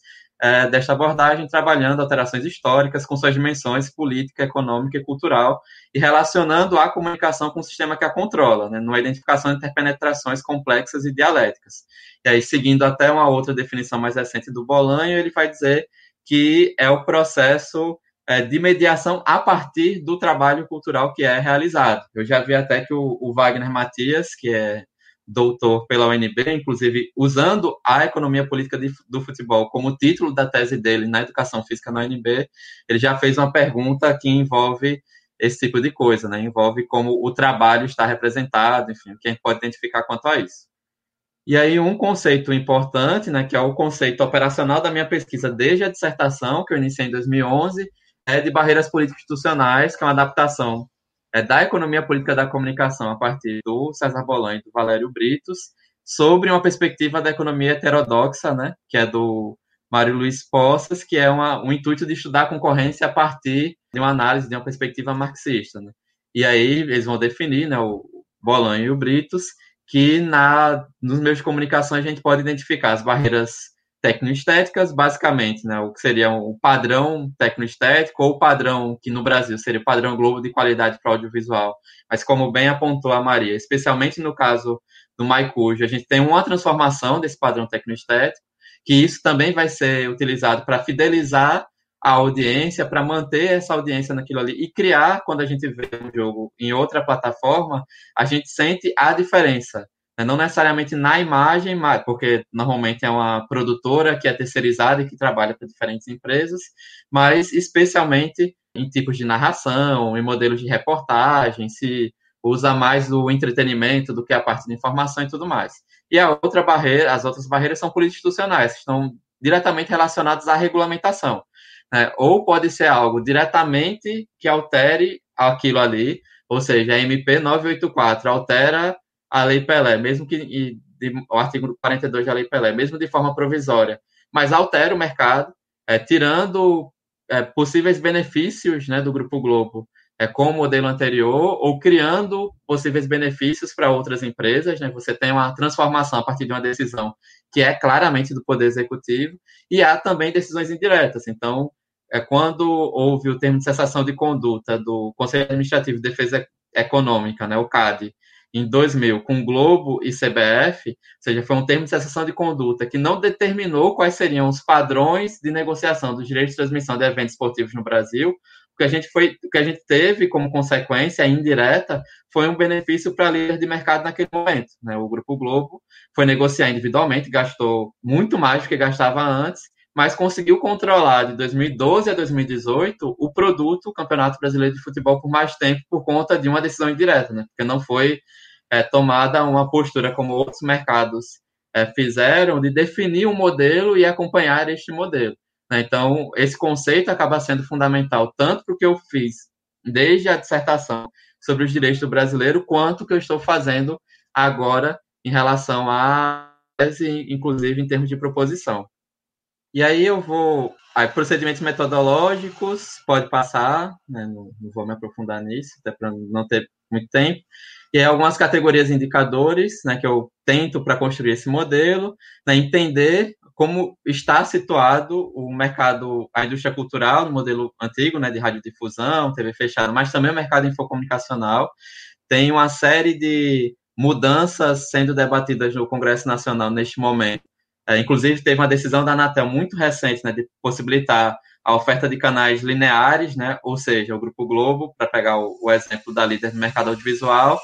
é, desta abordagem, trabalhando alterações históricas com suas dimensões política, econômica e cultural, e relacionando a comunicação com o sistema que a controla, né, numa identificação de interpenetrações complexas e dialéticas. E aí, seguindo até uma outra definição mais recente do Bolanho, ele vai dizer que é o processo é, de mediação a partir do trabalho cultural que é realizado. Eu já vi até que o, o Wagner Matias, que é doutor pela UNB, inclusive usando a economia política de, do futebol como título da tese dele na educação física na UNB, ele já fez uma pergunta que envolve esse tipo de coisa, né? Envolve como o trabalho está representado, enfim, o que a gente pode identificar quanto a isso. E aí um conceito importante, né, que é o conceito operacional da minha pesquisa desde a dissertação, que eu iniciei em 2011, é de barreiras político-institucionais, que é uma adaptação é, da economia política da comunicação a partir do César Bolan e do Valério Britos, sobre uma perspectiva da economia heterodoxa, né, que é do Mário Luiz Poças, que é uma, um intuito de estudar a concorrência a partir de uma análise de uma perspectiva marxista. Né? E aí eles vão definir, né, o Bolan e o Britos, que na, nos meios de comunicação a gente pode identificar as barreiras tecnoestéticas, basicamente, né, o que seria o padrão tecnoestético ou o padrão que no Brasil seria o padrão Globo de qualidade para audiovisual. Mas como bem apontou a Maria, especialmente no caso do Maicujo, a gente tem uma transformação desse padrão tecnoestético, que isso também vai ser utilizado para fidelizar a audiência, para manter essa audiência naquilo ali e criar, quando a gente vê um jogo em outra plataforma, a gente sente a diferença? Não necessariamente na imagem, porque normalmente é uma produtora que é terceirizada e que trabalha para diferentes empresas, mas especialmente em tipos de narração, em modelos de reportagem, se usa mais o entretenimento do que a parte de informação e tudo mais. E a outra barreira, as outras barreiras são político-institucionais, estão diretamente relacionadas à regulamentação. Né? Ou pode ser algo diretamente que altere aquilo ali, ou seja, a MP 984 altera a Lei Pelé, mesmo que e, de, o artigo 42 da Lei Pelé, mesmo de forma provisória, mas altera o mercado, é, tirando é, possíveis benefícios né, do Grupo Globo é, com o modelo anterior, ou criando possíveis benefícios para outras empresas. Né? Você tem uma transformação a partir de uma decisão que é claramente do Poder Executivo, e há também decisões indiretas. Então, é, quando houve o termo de cessação de conduta do Conselho Administrativo de Defesa Econômica, né, o CAD, em 2000 com Globo e CBF, ou seja, foi um termo de cessação de conduta que não determinou quais seriam os padrões de negociação dos direitos de transmissão de eventos esportivos no Brasil. O que a gente, foi, o que a gente teve como consequência indireta foi um benefício para a líder de mercado naquele momento. Né? O Grupo Globo foi negociar individualmente, gastou muito mais do que gastava antes, mas conseguiu controlar de 2012 a 2018 o produto, o Campeonato Brasileiro de Futebol, por mais tempo, por conta de uma decisão indireta, né? porque não foi é, tomada uma postura como outros mercados é, fizeram de definir um modelo e acompanhar este modelo. Né? Então, esse conceito acaba sendo fundamental tanto para o que eu fiz desde a dissertação sobre os direitos do brasileiro, quanto que eu estou fazendo agora em relação a inclusive em termos de proposição. E aí eu vou. Aí, procedimentos metodológicos, pode passar, né? não, não, vou me aprofundar nisso, até para não ter muito tempo e aí algumas categorias indicadores, né, que eu tento para construir esse modelo, né, entender como está situado o mercado, a indústria cultural no modelo antigo, né, de radiodifusão, TV fechada, mas também o mercado infocomunicacional. Tem uma série de mudanças sendo debatidas no Congresso Nacional neste momento. É, inclusive, teve uma decisão da Anatel muito recente né, de possibilitar a oferta de canais lineares, né, ou seja, o Grupo Globo, para pegar o, o exemplo da líder no mercado audiovisual,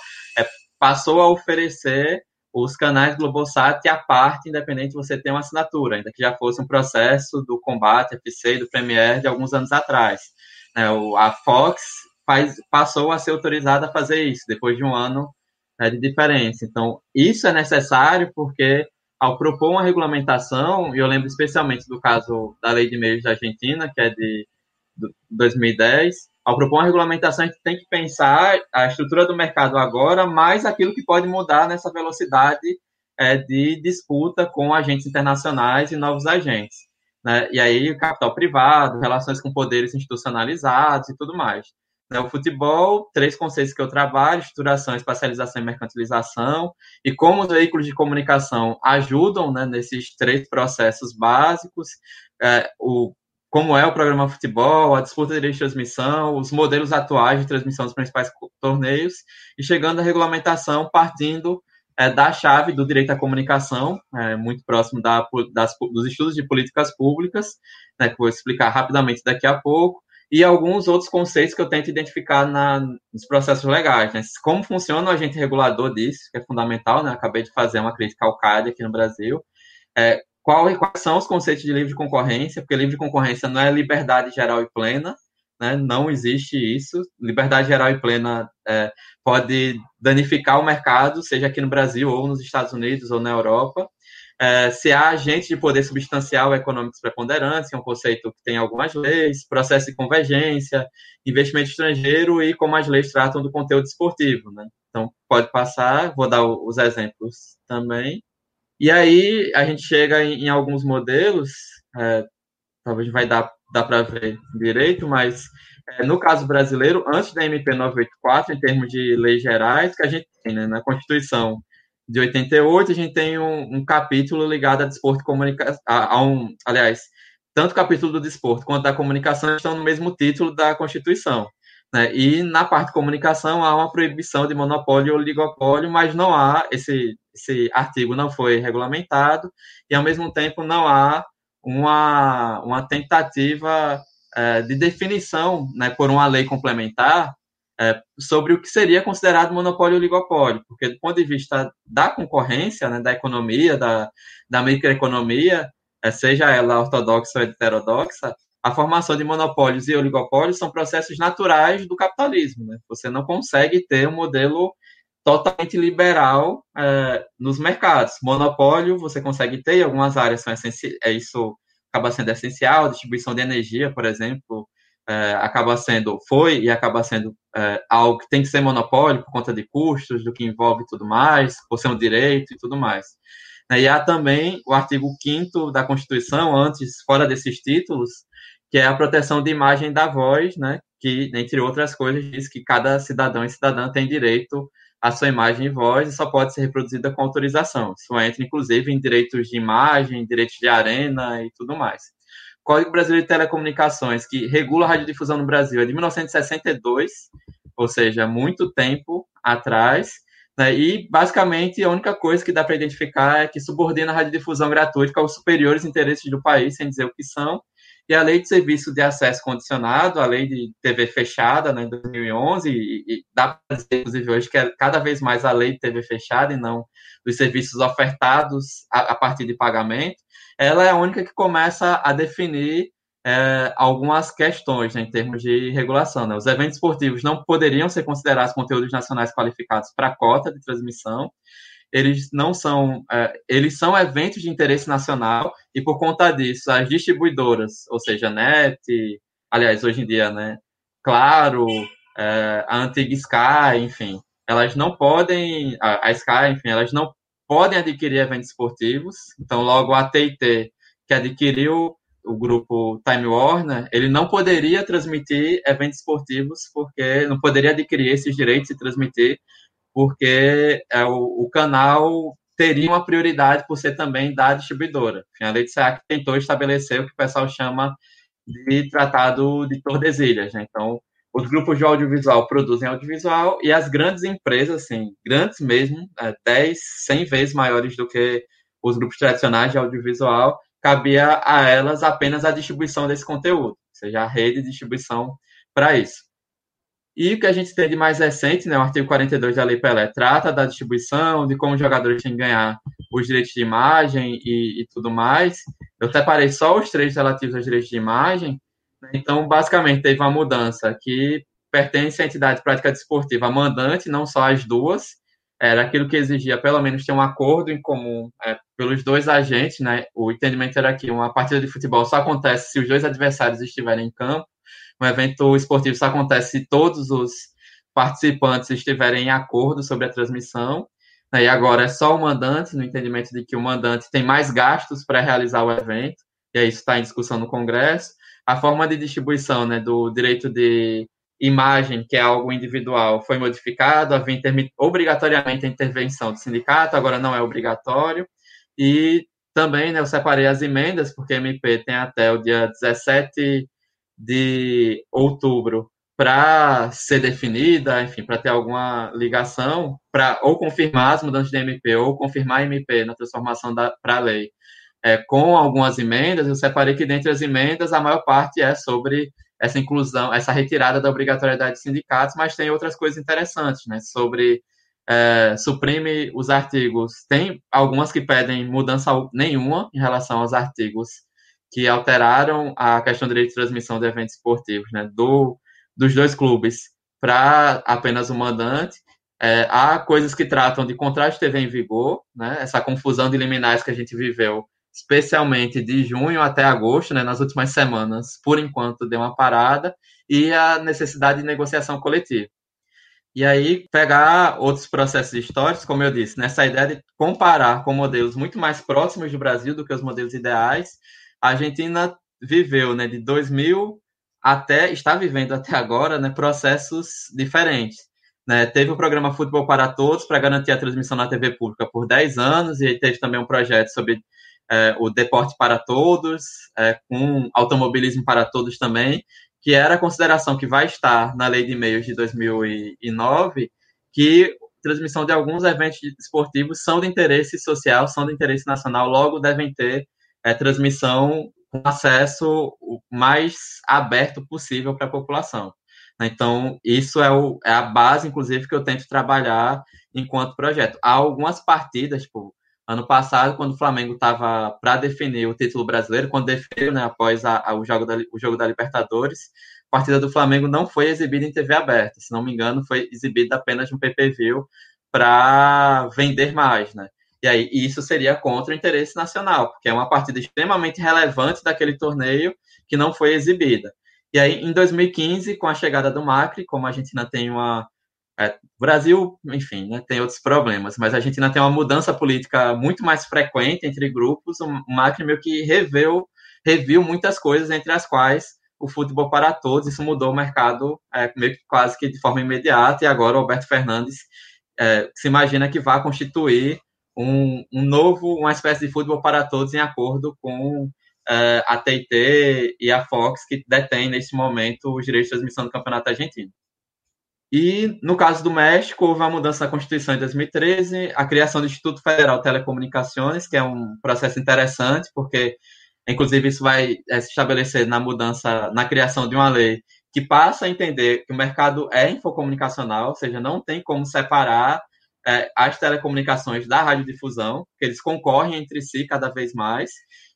passou a oferecer os canais Globosat à parte, independente de você ter uma assinatura, ainda que já fosse um processo do combate FC e do Premier de alguns anos atrás. É, a Fox faz, passou a ser autorizada a fazer isso, depois de um ano né, de diferença. Então, isso é necessário porque, ao propor uma regulamentação, e eu lembro especialmente do caso da Lei de Meios da Argentina, que é de 2010, ao propor uma regulamentação, a gente tem que pensar a estrutura do mercado agora, mais aquilo que pode mudar nessa velocidade é, de disputa com agentes internacionais e novos agentes. Né? E aí, capital privado, relações com poderes institucionalizados e tudo mais. Né? O futebol, três conceitos que eu trabalho: estruturação, espacialização e mercantilização, e como os veículos de comunicação ajudam né, nesses três processos básicos. É, o como é o programa futebol, a disputa de transmissão, os modelos atuais de transmissão dos principais torneios, e chegando à regulamentação partindo é, da chave do direito à comunicação, é, muito próximo da, das, dos estudos de políticas públicas, né, que vou explicar rapidamente daqui a pouco, e alguns outros conceitos que eu tento identificar na, nos processos legais. Né? Como funciona o agente regulador disso, que é fundamental, né? acabei de fazer uma crítica ao CAD aqui no Brasil. É, qual, quais são os conceitos de livre concorrência? Porque livre concorrência não é liberdade geral e plena, né? não existe isso. Liberdade geral e plena é, pode danificar o mercado, seja aqui no Brasil, ou nos Estados Unidos, ou na Europa é, se há agente de poder substancial econômicos preponderantes, que é um conceito que tem algumas leis, processo de convergência, investimento estrangeiro e como as leis tratam do conteúdo esportivo, né? Então, pode passar, vou dar os exemplos também. E aí, a gente chega em, em alguns modelos, é, talvez vai dar, dar para ver direito, mas é, no caso brasileiro, antes da MP 984, em termos de leis gerais, que a gente tem né, na Constituição, de 88, a gente tem um, um capítulo ligado a desporto e comunicação, a, a, um, aliás, tanto o capítulo do desporto quanto da comunicação estão no mesmo título da Constituição. Né? E na parte de comunicação há uma proibição de monopólio ou oligopólio, mas não há, esse, esse artigo não foi regulamentado, e ao mesmo tempo não há uma, uma tentativa é, de definição né, por uma lei complementar é, sobre o que seria considerado monopólio ou oligopólio, porque do ponto de vista da concorrência, né, da economia, da, da microeconomia, é, seja ela ortodoxa ou heterodoxa, a formação de monopólios e oligopólios são processos naturais do capitalismo. Né? Você não consegue ter um modelo totalmente liberal é, nos mercados. Monopólio você consegue ter, em algumas áreas são é, isso acaba sendo essencial, distribuição de energia, por exemplo, é, acaba sendo, foi e acaba sendo é, algo que tem que ser monopólio por conta de custos, do que envolve tudo mais, por ser um direito e tudo mais. E há também o artigo 5 da Constituição, antes, fora desses títulos, que é a proteção de imagem da voz, né, que, entre outras coisas, diz que cada cidadão e cidadã tem direito à sua imagem e voz e só pode ser reproduzida com autorização. Isso entra, inclusive, em direitos de imagem, direitos de arena e tudo mais. Código Brasileiro de Telecomunicações, que regula a radiodifusão no Brasil, é de 1962, ou seja, muito tempo atrás. Né? E, basicamente, a única coisa que dá para identificar é que subordina a radiodifusão gratuita aos superiores interesses do país, sem dizer o que são. E a Lei de Serviço de Acesso Condicionado, a Lei de TV Fechada, né, em 2011, e, e dá para dizer, inclusive, hoje que é cada vez mais a Lei de TV Fechada e não dos serviços ofertados a, a partir de pagamento ela é a única que começa a definir é, algumas questões né, em termos de regulação. Né? Os eventos esportivos não poderiam ser considerados conteúdos nacionais qualificados para cota de transmissão. Eles não são, é, eles são eventos de interesse nacional e por conta disso as distribuidoras, ou seja, NET, aliás hoje em dia, né, Claro, é, a antiga Sky, enfim, elas não podem, a, a Sky, enfim, elas não podem adquirir eventos esportivos. Então, logo a TIT, que adquiriu o grupo Time Warner, ele não poderia transmitir eventos esportivos, porque não poderia adquirir esses direitos e transmitir, porque é, o, o canal teria uma prioridade por ser também da distribuidora. A lei de SEAC tentou estabelecer o que o pessoal chama de tratado de Tordesilhas. Né? Então, os grupos de audiovisual produzem audiovisual e as grandes empresas, assim, grandes mesmo, é, 10, 100 vezes maiores do que os grupos tradicionais de audiovisual, cabia a elas apenas a distribuição desse conteúdo, ou seja, a rede de distribuição para isso. E o que a gente tem de mais recente, né, o artigo 42 da Lei Pelé, trata da distribuição, de como os jogadores têm que ganhar os direitos de imagem e, e tudo mais. Eu separei só os três relativos aos direitos de imagem, então, basicamente, teve uma mudança que pertence à entidade prática desportiva mandante, não só as duas, era aquilo que exigia pelo menos ter um acordo em comum é, pelos dois agentes, né? O entendimento era que uma partida de futebol só acontece se os dois adversários estiverem em campo, um evento esportivo só acontece se todos os participantes estiverem em acordo sobre a transmissão, né? e agora é só o mandante, no entendimento de que o mandante tem mais gastos para realizar o evento, e aí isso está em discussão no Congresso, a forma de distribuição né, do direito de imagem, que é algo individual, foi modificado, havia obrigatoriamente a intervenção do sindicato, agora não é obrigatório, e também né, eu separei as emendas, porque a MP tem até o dia 17 de outubro para ser definida, enfim, para ter alguma ligação, para ou confirmar as mudanças de MP ou confirmar a MP na transformação para a lei é, com algumas emendas, eu separei que dentre as emendas a maior parte é sobre essa inclusão, essa retirada da obrigatoriedade de sindicatos, mas tem outras coisas interessantes, né? Sobre é, suprime os artigos. Tem algumas que pedem mudança nenhuma em relação aos artigos que alteraram a questão do direito de transmissão de eventos esportivos, né? Do, dos dois clubes para apenas o mandante. É, há coisas que tratam de contrato de TV em vigor, né? Essa confusão de liminares que a gente viveu especialmente de junho até agosto, né, nas últimas semanas, por enquanto deu uma parada, e a necessidade de negociação coletiva. E aí, pegar outros processos históricos, como eu disse, nessa ideia de comparar com modelos muito mais próximos do Brasil do que os modelos ideais, a Argentina viveu né, de 2000 até, está vivendo até agora, né, processos diferentes. Né, teve o programa Futebol para Todos para garantir a transmissão na TV pública por 10 anos, e teve também um projeto sobre é, o Deporte para Todos, é, com automobilismo para todos também, que era a consideração que vai estar na Lei de Meios de 2009, que transmissão de alguns eventos esportivos são de interesse social, são de interesse nacional, logo devem ter é, transmissão com acesso o mais aberto possível para a população. Então, isso é, o, é, a base, inclusive, que eu tento trabalhar enquanto projeto. Há algumas partidas, tipo, Ano passado, quando o Flamengo estava para definir o título brasileiro, quando definiu, né, após a, a, o, jogo da, o jogo da Libertadores, a partida do Flamengo não foi exibida em TV aberta. Se não me engano, foi exibida apenas no PPV para vender mais, né? E aí isso seria contra o interesse nacional, porque é uma partida extremamente relevante daquele torneio que não foi exibida. E aí, em 2015, com a chegada do Macri, como a Argentina tem uma é, Brasil, enfim, né, tem outros problemas, mas a Argentina tem uma mudança política muito mais frequente entre grupos. O Macri meio que reveu, reviu muitas coisas, entre as quais o futebol para todos. Isso mudou o mercado é, meio que quase que de forma imediata. E agora o Alberto Fernandes é, se imagina que vai constituir um, um, novo, uma espécie de futebol para todos em acordo com é, a TIT e a Fox, que detém nesse momento os direitos de transmissão do Campeonato Argentino. E, no caso do México, houve uma mudança na Constituição em 2013, a criação do Instituto Federal de Telecomunicações, que é um processo interessante, porque, inclusive, isso vai é, se estabelecer na mudança, na criação de uma lei que passa a entender que o mercado é infocomunicacional, ou seja, não tem como separar é, as telecomunicações da radiodifusão, que eles concorrem entre si cada vez mais,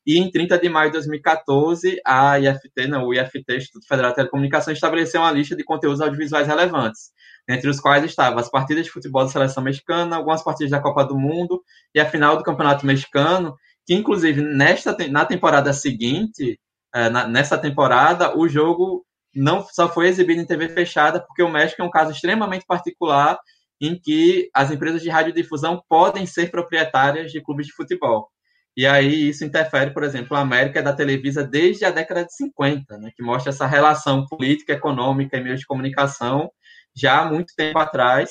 e em 30 de maio de 2014, a IFT, não, o IFT, Instituto Federal de Telecomunicações, estabeleceu uma lista de conteúdos audiovisuais relevantes, entre os quais estavam as partidas de futebol da seleção mexicana, algumas partidas da Copa do Mundo e a final do Campeonato Mexicano, que inclusive nesta na temporada seguinte, é, nessa temporada, o jogo não só foi exibido em TV fechada, porque o México é um caso extremamente particular em que as empresas de radiodifusão podem ser proprietárias de clubes de futebol. E aí isso interfere, por exemplo, a América da Televisa desde a década de 50, né, que mostra essa relação política, econômica e meios de comunicação já há muito tempo atrás.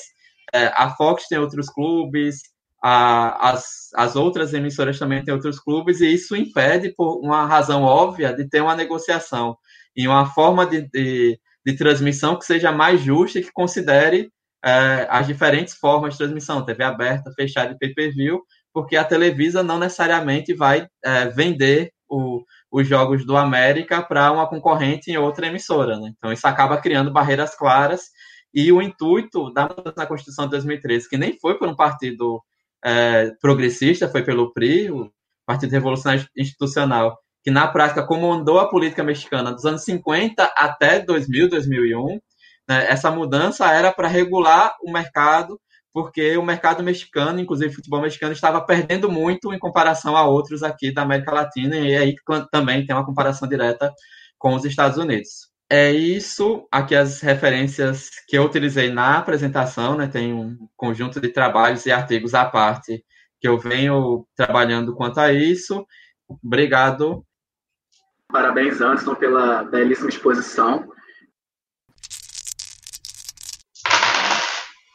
É, a Fox tem outros clubes, a, as, as outras emissoras também têm outros clubes, e isso impede, por uma razão óbvia, de ter uma negociação e uma forma de, de, de transmissão que seja mais justa e que considere é, as diferentes formas de transmissão, TV aberta, fechada e pay-per-view, porque a Televisa não necessariamente vai é, vender o, os jogos do América para uma concorrente em outra emissora. Né? Então, isso acaba criando barreiras claras. E o intuito da mudança na Constituição de 2013, que nem foi por um partido é, progressista, foi pelo PRI, o Partido Revolucionário Institucional, que na prática comandou a política mexicana dos anos 50 até 2000, 2001. Né? Essa mudança era para regular o mercado porque o mercado mexicano, inclusive o futebol mexicano, estava perdendo muito em comparação a outros aqui da América Latina, e aí também tem uma comparação direta com os Estados Unidos. É isso, aqui as referências que eu utilizei na apresentação, né, tem um conjunto de trabalhos e artigos à parte que eu venho trabalhando quanto a isso. Obrigado.
Parabéns, Anderson, pela belíssima exposição.